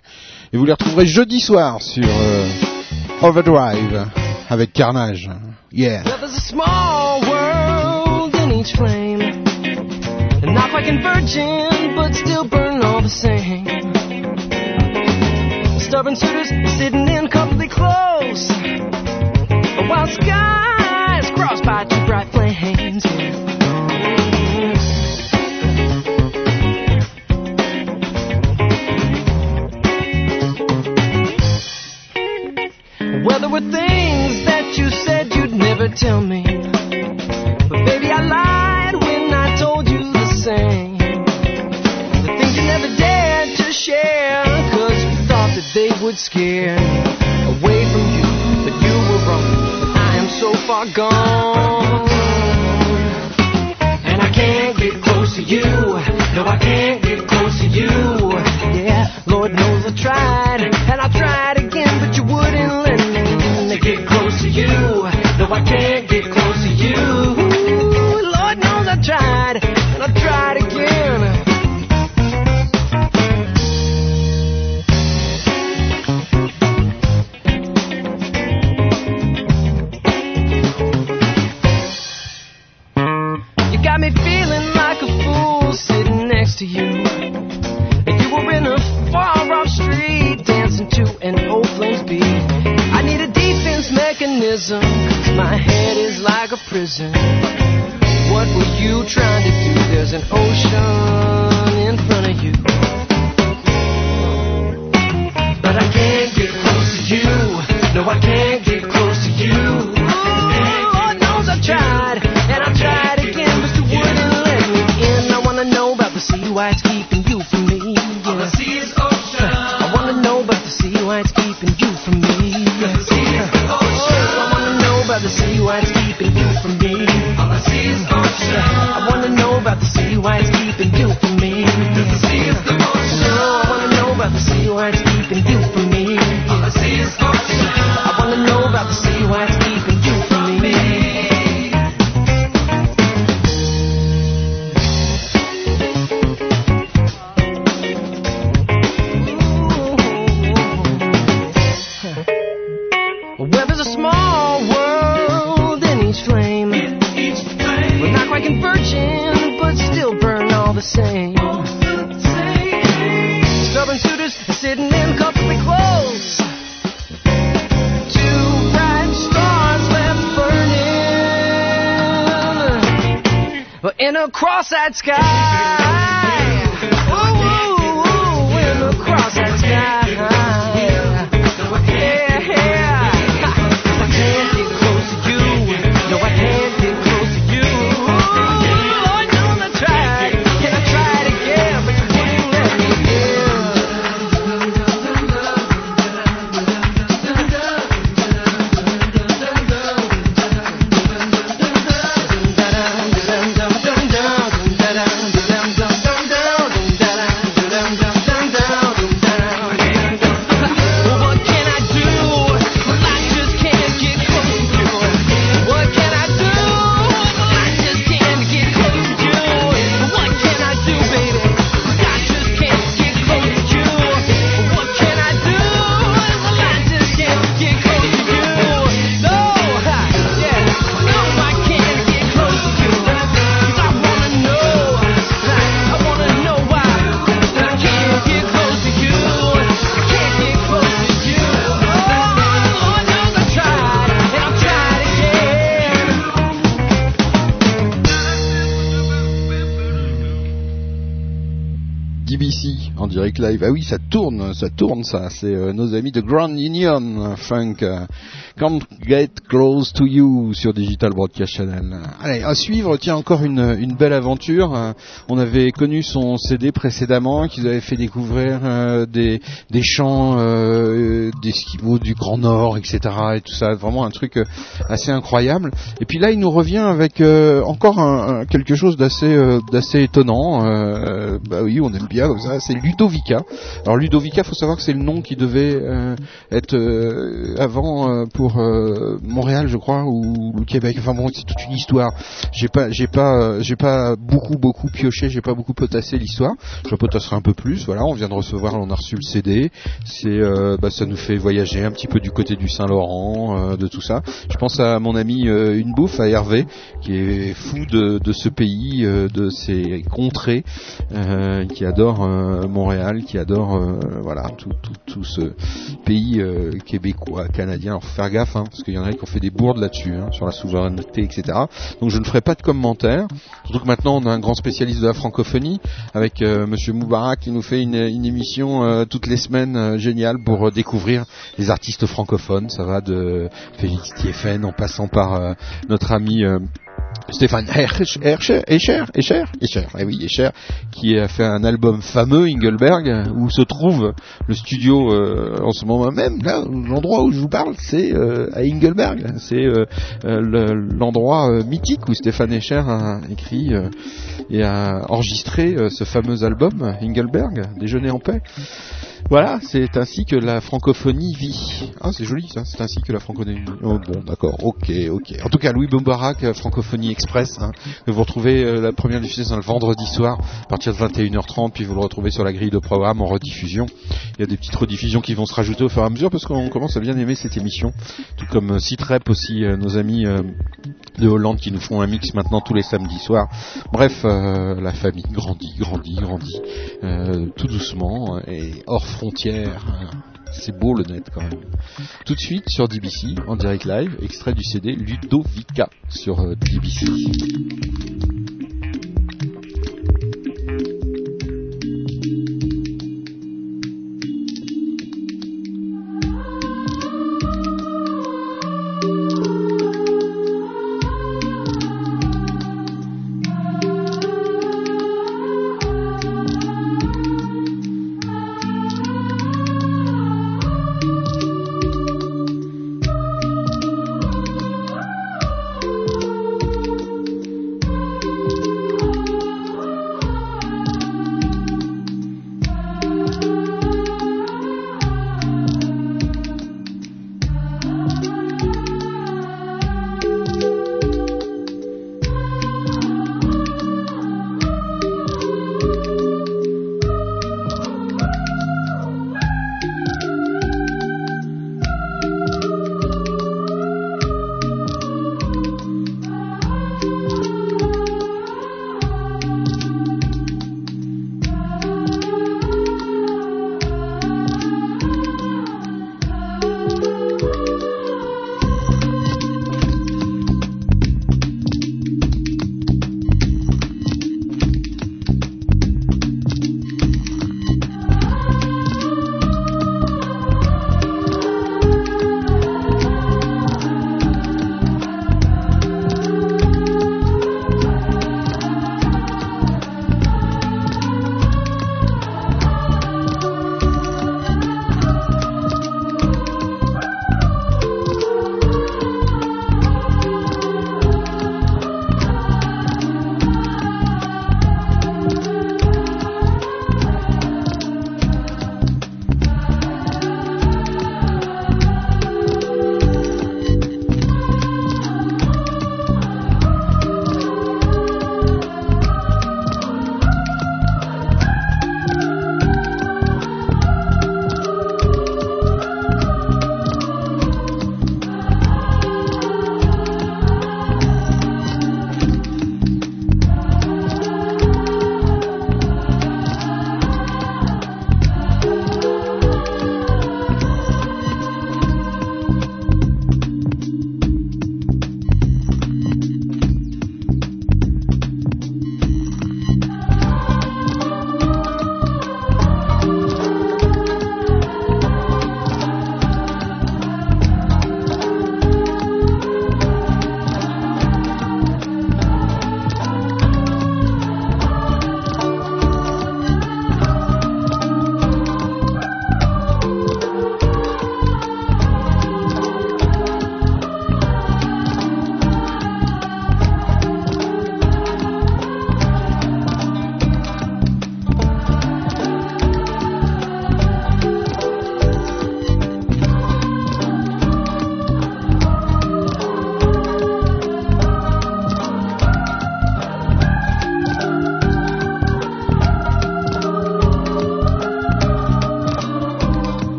Et vous les retrouverez jeudi soir sur euh, Overdrive avec Carnage. Yeah. Well, there's a small world in each flame. And not like a virgin, but still burn all the same. Stubborn suitors sitting in comfortably close. While skies crossed by two bright flames. Well, there were things that you said you'd never tell me. But baby, I lied when I told you the same. The things you never dared to share, cause you thought that they would scare away from you far gone. And I can't get close to you. No, I can't get close to you. Yeah, Lord knows I tried, and I tried again, but you wouldn't let me get close to you. No, I can't get close to you. Beat. I need a defense mechanism, my head is like a prison. What were you trying to do? There's an ocean in front of you. But I can't get close to you. No, I can't get close to you. Oh, oh, Lord knows I tried, and I again, but you wouldn't let me in. I wanna know about the sea, about the sea, why it's keeping you from me. All I see is ocean. I wanna know about the sea, why it's keeping you from me. The sea is the ocean. I wanna know about the sea, why it's burning in a cross-eyed sky. Ça tourne, ça tourne ça. C'est euh, nos amis de Grand Union Funk. euh, Can't Get Close to You sur Digital Broadcast Channel. Allez, à suivre, tiens encore une, belle aventure. Euh, On avait connu son CD précédemment, qui nous avait fait découvrir euh, des, des chants euh, d'esquimaux du Grand Nord, etc. Et tout ça, vraiment un truc euh, assez incroyable. Et puis là, il nous revient avec euh, encore quelque chose d'assez euh, d'assez étonnant. Euh, bah oui, on aime bien comme ça. C'est Ludovica. Alors Ludovica, faut savoir que c'est le nom qui devait euh, être euh, avant euh, pour euh, Montréal, je crois, ou le Québec. Enfin bon, c'est toute une histoire. J'ai pas, j'ai pas, euh, j'ai pas beaucoup, beaucoup pioché. J'ai pas beaucoup potassé l'histoire. Je potasserai un peu plus. Voilà, on vient de recevoir, on a reçu le CD. C'est, euh, bah, ça nous fait voyager un petit peu du côté du Saint-Laurent, euh, de tout ça. Je pense à mon ami euh, Une Bouffe, à Hervé, qui est fou de, ce pays, euh, de ces contrées, euh, qui adore euh, Montréal, qui adore euh, voilà tout, tout, tout ce pays euh, québécois, canadien. Alors faut faire gaffe, hein, parce qu'il y en a qui ont fait des bourdes là-dessus, hein, sur la souveraineté, etc. Donc je ne ferai pas de commentaires. Surtout que maintenant on a un grand spécialiste de la francophonie avec euh, Monsieur Moubarak qui nous fait une, une émission euh, toutes les semaines euh, géniale pour euh, découvrir les artistes francophones. Ça va de Félix Thieffen en passant par euh, notre ami euh, Stéphane Hersch- Escher, Escher, Escher, eh oui, Escher, qui a fait un album fameux, Engelberg, où se trouve le studio euh, en ce moment même. Là, l'endroit où je vous parle, c'est euh, à Engelberg. C'est euh, euh, le- l'endroit mythique où Stéphane Escher a écrit et a enregistré ce fameux album, Engelberg, Déjeuner en paix. Voilà, c'est ainsi que la francophonie vit. Ah, c'est joli ça, c'est ainsi que la francophonie vit. Oh, bon, d'accord, ok, ok. En tout cas, Louis Bombarak, euh, Francophonie Express, hein, vous retrouvez euh, la première diffusion le vendredi soir, à partir de 21h30, puis vous le retrouvez sur la grille de programme en rediffusion. Il y a des petites rediffusions qui vont se rajouter au fur et à mesure, parce qu'on commence à bien aimer cette émission. Tout comme euh, Citrep aussi, euh, nos amis euh, de Hollande qui nous font un mix maintenant tous les samedis soirs. Bref, euh, la famille grandit, grandit, grandit, euh, tout doucement et hors C'est beau le net quand même. Tout de suite sur DBC, en direct live, extrait du CD Ludovica sur euh, DBC.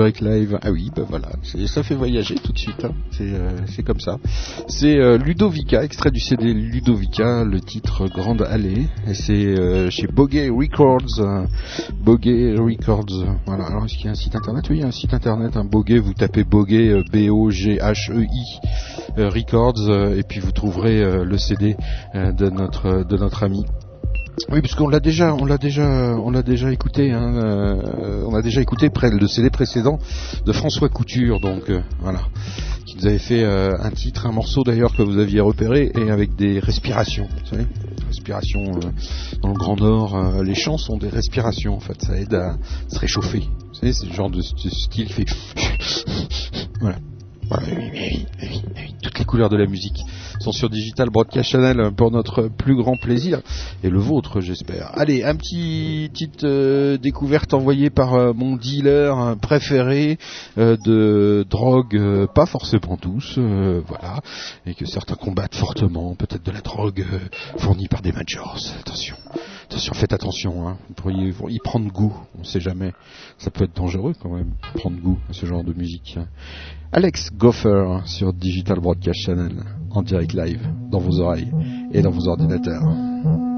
Direct live. Ah oui, bah voilà, ça fait voyager tout de suite. hein. C'est euh, comme ça. C'est euh, Ludovica, extrait du CD Ludovica, le titre Grande Allée. Et c'est euh, chez Bogey Records. Bogey Records. Voilà. Alors est-ce qu'il y a un site internet? Oui, il y a un site internet. Un Bogey, vous tapez Bogey B-O-G-H-E-I Records et puis vous trouverez le CD de notre de notre ami. Oui, puisqu'on l'a déjà, on l'a déjà, on l'a déjà écouté. Hein, euh, on a déjà écouté près le CD précédent de François Couture, donc euh, voilà, qui nous avait fait euh, un titre, un morceau d'ailleurs que vous aviez repéré et avec des respirations. Vous savez, respirations euh, dans le Grand Nord, euh, les chants sont des respirations en fait, ça aide à se réchauffer. Vous savez, c'est le genre de, style fait voilà. Oui, oui, oui. Toutes les couleurs de la musique sont sur Digital Broadcast Channel pour notre plus grand plaisir et le vôtre, j'espère. Allez, un petit petite euh, découverte envoyée par euh, mon dealer euh, préféré euh, de drogue, pas forcément tous, voilà, et que certains combattent fortement, peut-être de la drogue fournie par des majors. Attention, faites attention, hein. vous pourriez y prendre goût, on sait jamais, ça peut être dangereux quand même, prendre goût à ce genre de musique. Alex Goffer sur Digital Broadcast Channel en direct live dans vos oreilles et dans vos ordinateurs.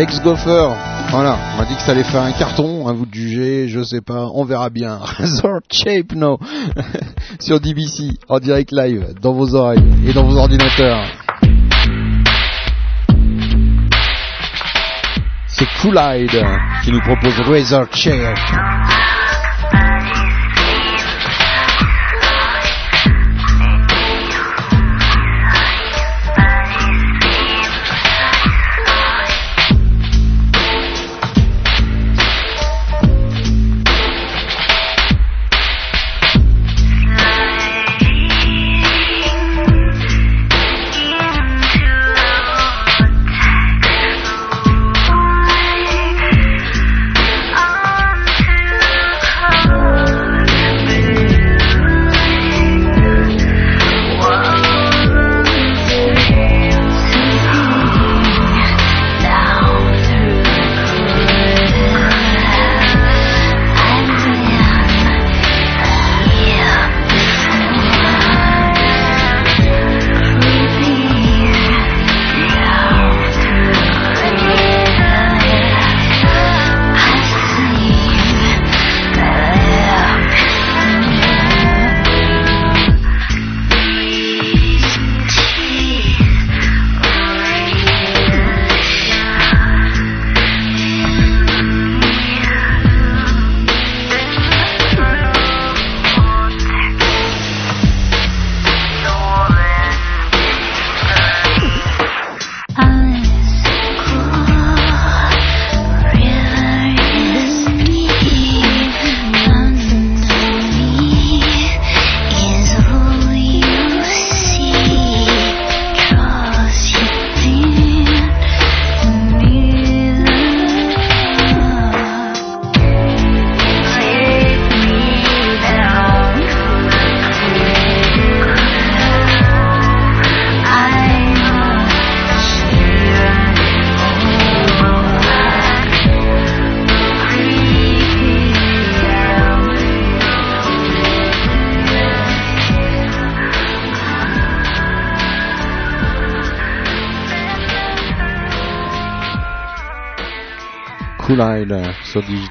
Alex Goffer. Voilà, on m'a dit que ça allait faire un carton, à vous de juger, je sais pas, on verra bien. Razor Shape, no. Sur DBC, en direct live, dans vos oreilles et dans vos ordinateurs. C'est Coolide qui nous propose Razor Shape.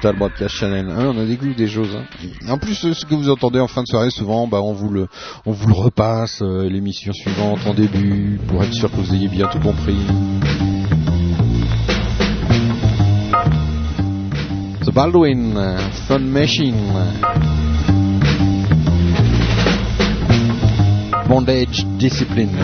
Digital Broadcast Channel. Ah, on a découvert des choses. hein. En plus, euh, ce que vous entendez en fin de soirée, souvent, bah, on vous le, on vous le repasse euh, l'émission suivante en début pour être sûr que vous ayez bien tout compris. The Baldwin, Fun Machine. Bondage Discipline.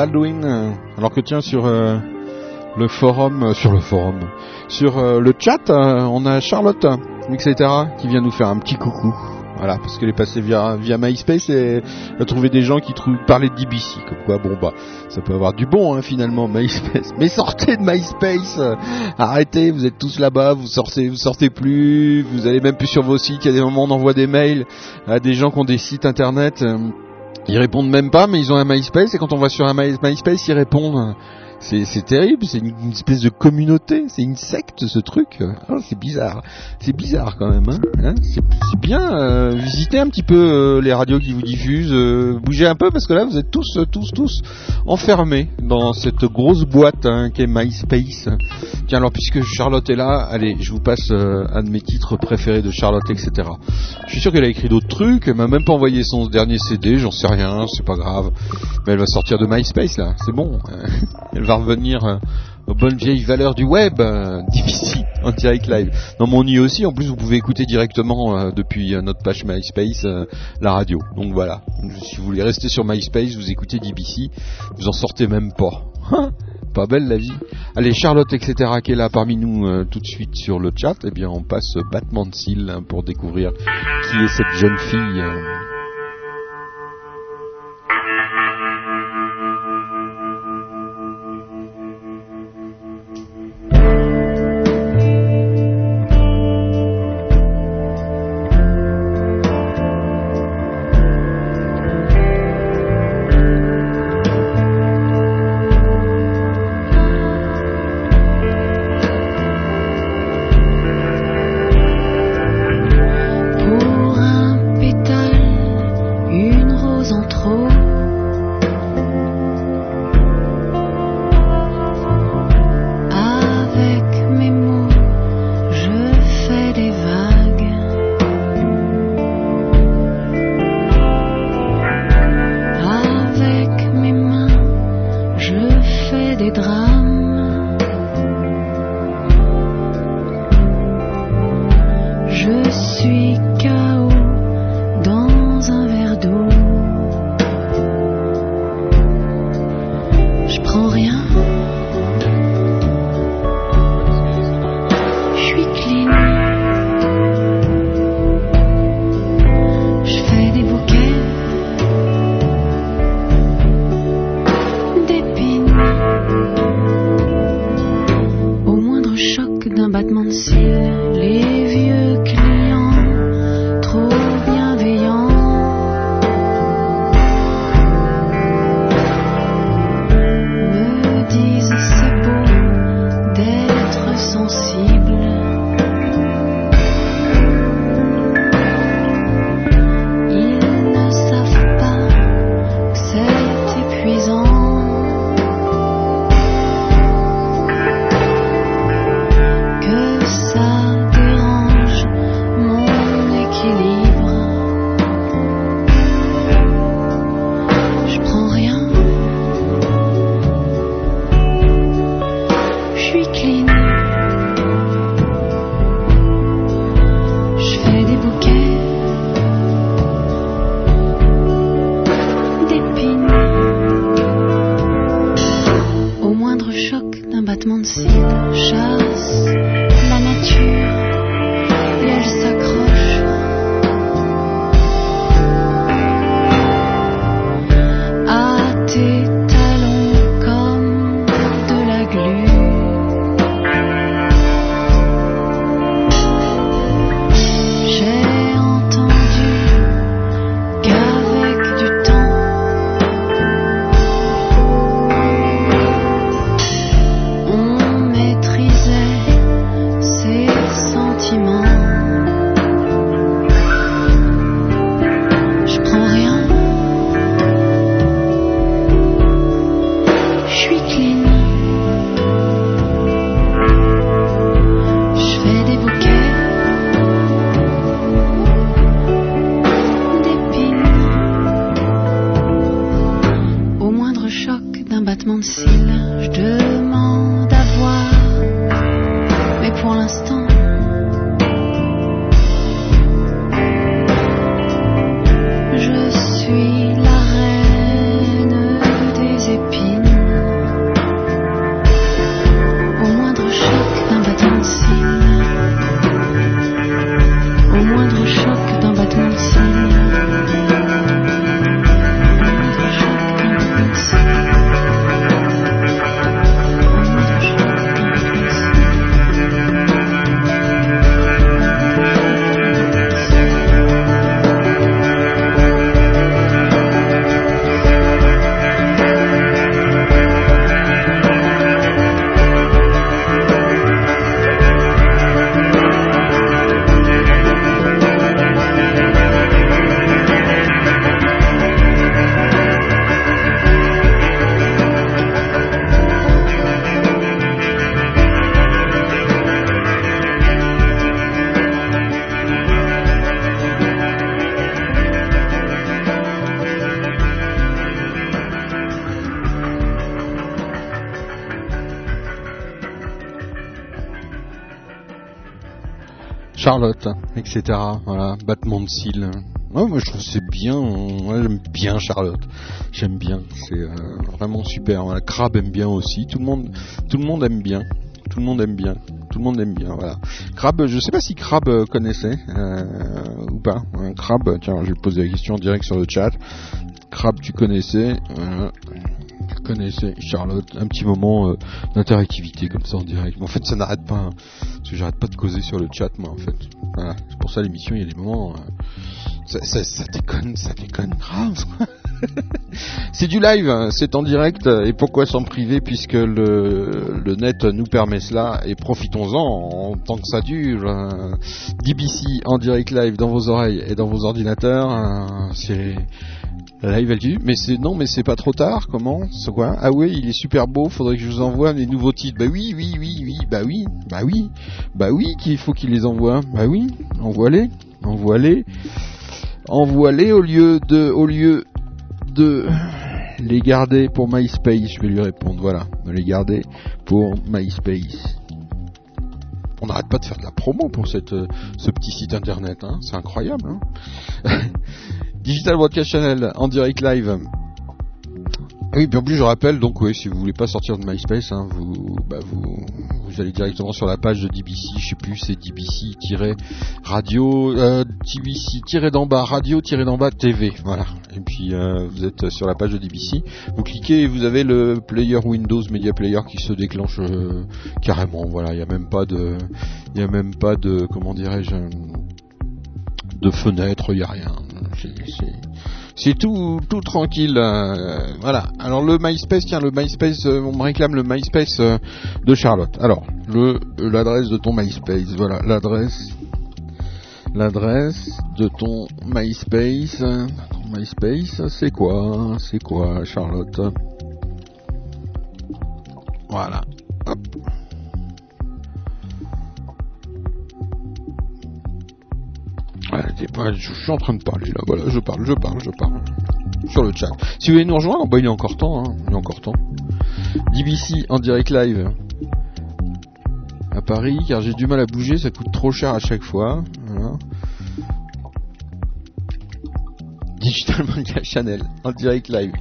Baldwin. euh, Alors que tiens sur euh, le forum, euh, sur le forum, sur euh, le chat, euh, on a Charlotte, etc. qui vient nous faire un petit coucou. Voilà, parce qu'elle est passée via, via MySpace et a trouvé des gens qui parlaient de DBC. Quoi, bon bah, ça peut avoir du bon hein, finalement, MySpace. Mais sortez de MySpace euh, Arrêtez, vous êtes tous là-bas, vous sortez, vous sortez plus, vous allez même plus sur vos sites. Il y a des moments on envoie des mails à des gens qui ont des sites internet. euh, ils répondent même pas, mais ils ont un MySpace et quand on va sur un My- MySpace, ils répondent. C'est, terrible, c'est une, espèce de communauté, c'est une secte ce truc. Ah, c'est bizarre, c'est bizarre quand même. Hein Hein c'est, bien. euh, visitez un petit peu euh, les radios qui vous diffusent, euh, bougez un peu parce que là vous êtes tous, tous, tous enfermés dans cette grosse boîte hein, qu'est MySpace. Tiens alors puisque Charlotte est là, allez, je vous passe un de mes titres préférés de Charlotte, etc. Je suis sûr qu'elle a écrit d'autres trucs, elle m'a même pas envoyé son dernier CD, j'en sais rien, c'est pas grave. Mais elle va sortir de MySpace là, c'est bon. revenir euh, aux bonnes vieilles valeurs du web, euh, difficile, en direct live. Non mais on aussi, en plus vous pouvez écouter directement euh, depuis euh, notre page MySpace la radio. Donc voilà, si vous voulez rester sur MySpace, vous écoutez DBC, vous en sortez même pas. Pas belle la vie. Allez, Charlotte, etc., qui est là parmi nous tout de suite sur le chat, eh bien on passe battement de cils hein, pour découvrir qui est cette jeune fille. Charlotte, etc. Voilà, battement de cils. Moi je trouve c'est bien. Ouais, j'aime bien Charlotte. J'aime bien. C'est euh, vraiment super. Voilà, Crab aime bien aussi. Tout le monde, tout le monde aime bien. Tout le monde aime bien. Tout le monde aime bien. Voilà. Crab, je sais pas si Crab euh, connaissait euh, ou pas. Crab, tiens, je vais poser la question en direct sur le chat. Crab, tu connaissais. Tu connaissais Charlotte. Un petit moment d'interactivité comme ça en direct. Mais en fait, ça n'arrête pas. hein, parce que j'arrête pas de causer sur le chat, moi, en fait. Voilà. C'est pour ça l'émission, il y a des moments. euh, ça, déconne, ça déconne grave. c'est du live, hein, c'est en direct, et pourquoi s'en priver puisque le, le net nous permet cela, et profitons-en en tant que ça dure. euh, DBC en direct live dans vos oreilles et dans vos ordinateurs, euh, c'est live mais c'est non, mais c'est pas trop tard. Comment C'est quoi? Ah oui, il est super beau. Faudrait que je vous envoie les nouveaux titres. Bah oui, oui, oui, oui. Bah oui, bah oui, bah oui, qu'il faut qu'il les envoie. Bah oui, envoie-les, envoie-les, envoie-les au lieu de, au lieu de les garder pour MySpace. Je vais lui répondre. Voilà, de les garder pour MySpace. On n'arrête pas de faire de la promo pour cette, euh, ce petit site internet. Hein. C'est incroyable. Hein Digital Broadcast Channel en direct live. Oui, puis en plus je rappelle, donc oui, si vous voulez pas sortir de MySpace, hein, vous, bah, vous, vous allez directement sur la page de DBC, je sais plus, c'est DBC-radio, euh, DBC-d'en bas, radio-d'en bas TV, voilà. Et puis euh, vous êtes sur la page de DBC, vous cliquez et vous avez le player Windows Media Player qui se déclenche euh, carrément, voilà, il n'y a même pas de, il y a même pas de, comment dirais-je, de fenêtre, il n'y a rien. C'est- tout, tout tranquille. euh, voilà. Alors le MySpace, tiens, le MySpace, euh, on me réclame le MySpace euh, de Charlotte. Alors, l'adresse de ton MySpace. Voilà, l'adresse, l'adresse de ton MySpace. Ton MySpace, c'est quoi? C'est quoi, Charlotte? Voilà. Je suis en train de parler là, voilà, je parle, je parle, je parle. Sur le chat. Si vous voulez nous rejoindre, bah, il est encore temps, hein, il est encore temps. DBC en direct live à Paris, car j'ai du mal à bouger, ça coûte trop cher à chaque fois. Digital Manga Channel en direct live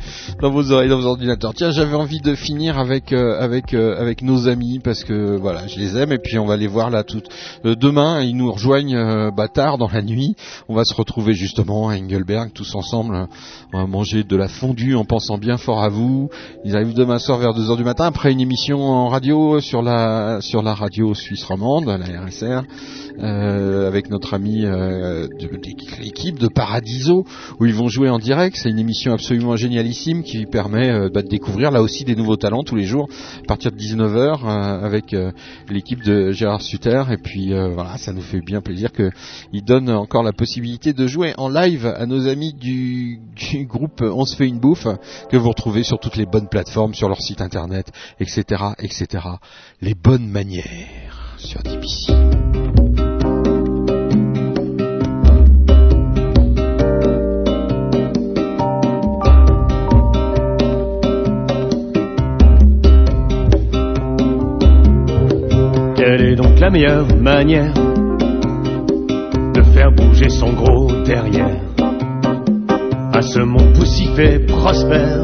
dans vos oreilles, dans vos ordinateurs. Tiens, j'avais envie de finir avec euh, avec euh, avec nos amis parce que voilà, je les aime et puis on va les voir là tout euh, demain. Ils nous rejoignent euh, bah, tard dans la nuit. On va se retrouver justement à Engelberg tous ensemble. On va manger de la fondue en pensant bien fort à vous. Ils arrivent demain soir vers 2h du matin après une émission en radio sur la sur la radio suisse romande, la RSR. euh, avec notre ami euh, de, de l'équipe de Paradiso où ils vont jouer en direct. C'est une émission absolument génialissime qui permet euh, bah, de découvrir là aussi des nouveaux talents tous les jours à partir de 19h avec euh, l'équipe de Gérard Sutter. Et puis euh, voilà, ça nous fait bien plaisir qu'ils donnent encore la possibilité de jouer en live à nos amis du, du groupe On se fait une bouffe que vous retrouvez sur toutes les bonnes plateformes, sur leur site internet, etc., etc. Les bonnes manières sur DBC. La meilleure manière de faire bouger son gros derrière. À ce monde poussif et prospère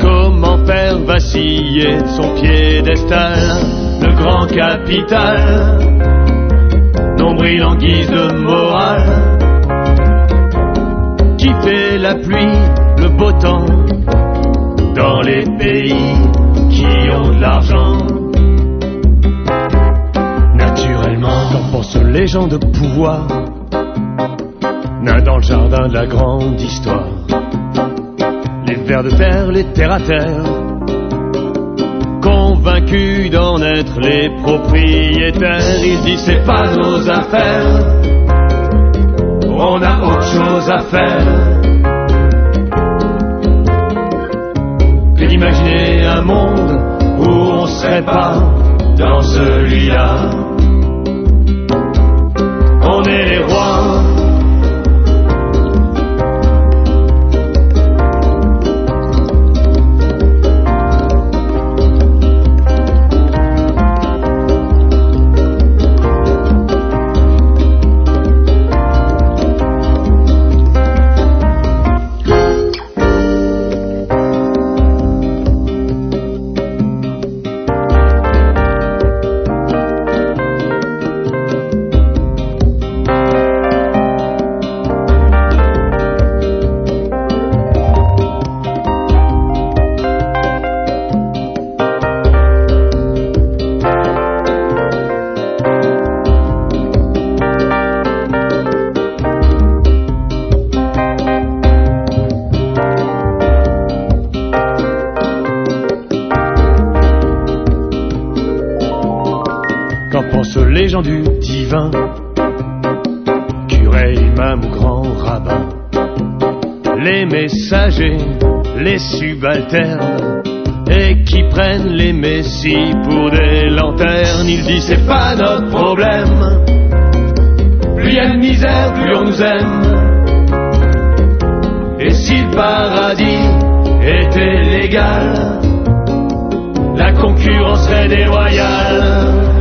Comment faire vaciller son piédestal? Le grand capital Nombril en guise de morale. Qui fait la pluie, le beau temps dans les pays qui ont de l'argent? Qu'en pensent les gens de pouvoir dans le jardin de la grande histoire. Les vers de terre, les terre à terre Convaincus d'en être les propriétaires Ils disent c'est pas nos affaires. On a autre chose à faire Que d'imaginer un monde où on serait pas dans celui-là et qui prennent les messies pour des lanternes. Il dit c'est pas notre problème. Plus y a de misère, plus on nous aime. Et si le paradis était légal, la concurrence serait déloyale.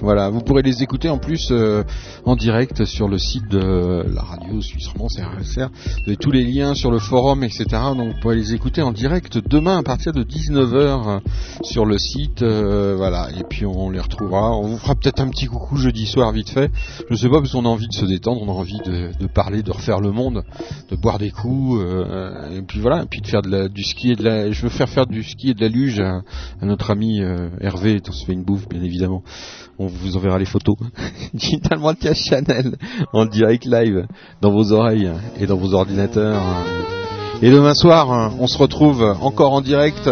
Voilà, vous pourrez les écouter en plus euh, en direct sur le site de la radio Vous avez tous les liens sur le forum, etc. Donc vous pourrez les écouter en direct demain à partir de 19h sur le site. euh, voilà, et puis on les retrouvera. On vous fera peut-être un petit coucou jeudi soir vite fait. Je sais pas parce qu'on a envie de se détendre, on a envie de, parler, de refaire le monde, de boire des coups, euh, et puis voilà, et puis de faire du ski et de la. Je veux faire faire du ski et de la luge à, à notre ami euh, Hervé. On se fait une bouffe, bien évidemment. On vous enverra les photos. Digital Montia Channel en direct live dans vos oreilles et dans vos ordinateurs. Et demain soir, on se retrouve encore en direct.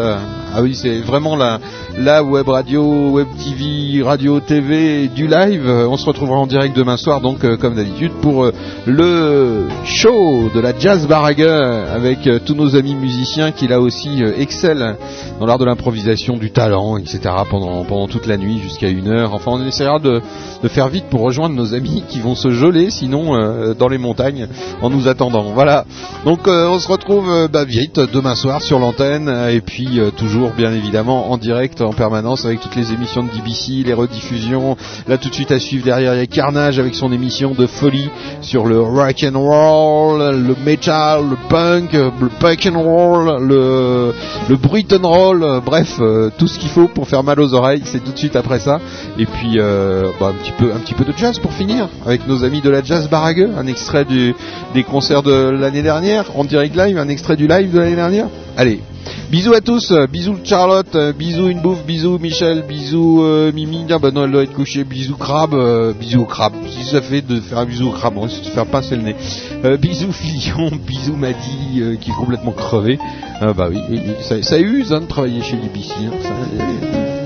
Ah oui, c'est vraiment la, web radio, web TV, radio TV du live. On se retrouvera en direct demain soir, donc euh, comme d'habitude, pour euh, le show de la Jazz Barague avec euh, tous nos amis musiciens qui là aussi excellent dans l'art de l'improvisation, du talent, etc. pendant, toute la nuit jusqu'à une heure. Enfin, on essaiera de, faire vite pour rejoindre nos amis qui vont se geler sinon dans les montagnes en nous attendant. Voilà. Donc on se retrouve euh, bah, vite demain soir sur l'antenne euh, et puis euh, toujours bien évidemment en direct en permanence avec toutes les émissions de DBC, les rediffusions. Là tout de suite à suivre derrière il y a Carnage avec son émission de folie sur le rock and roll, le metal, le punk, euh, le punk and roll, le le Britain roll, euh, bref euh, tout ce qu'il faut pour faire mal aux oreilles, c'est tout de suite après ça. Et puis euh, bah, un petit peu un petit peu de jazz pour finir avec nos amis de la Jazz Barague, un extrait du, des concerts de l'année dernière en direct live, extrait du live de l'année dernière. Allez, bisous à tous, euh, bisous Charlotte, euh, bisous une bouffe, bisous Michel, bisous euh, Mimi, ah bah non elle doit être couchée, bisous crabe, euh, bisous crabe, si ça fait de faire un bisou au crabe, on risque de faire pincer le nez. Euh, bisous Filion, bisous Maddy euh, qui est complètement crevé. Ah bah oui, oui, oui, ça, ça use hein, de travailler chez BBC. hein,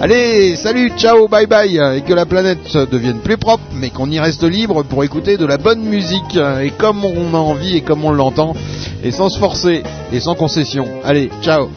Allez, salut, ciao, bye bye, et que la planète devienne plus propre, mais qu'on y reste libre pour écouter de la bonne musique, et comme on a envie et comme on l'entend, et sans se forcer, et sans concession. Allez, ciao.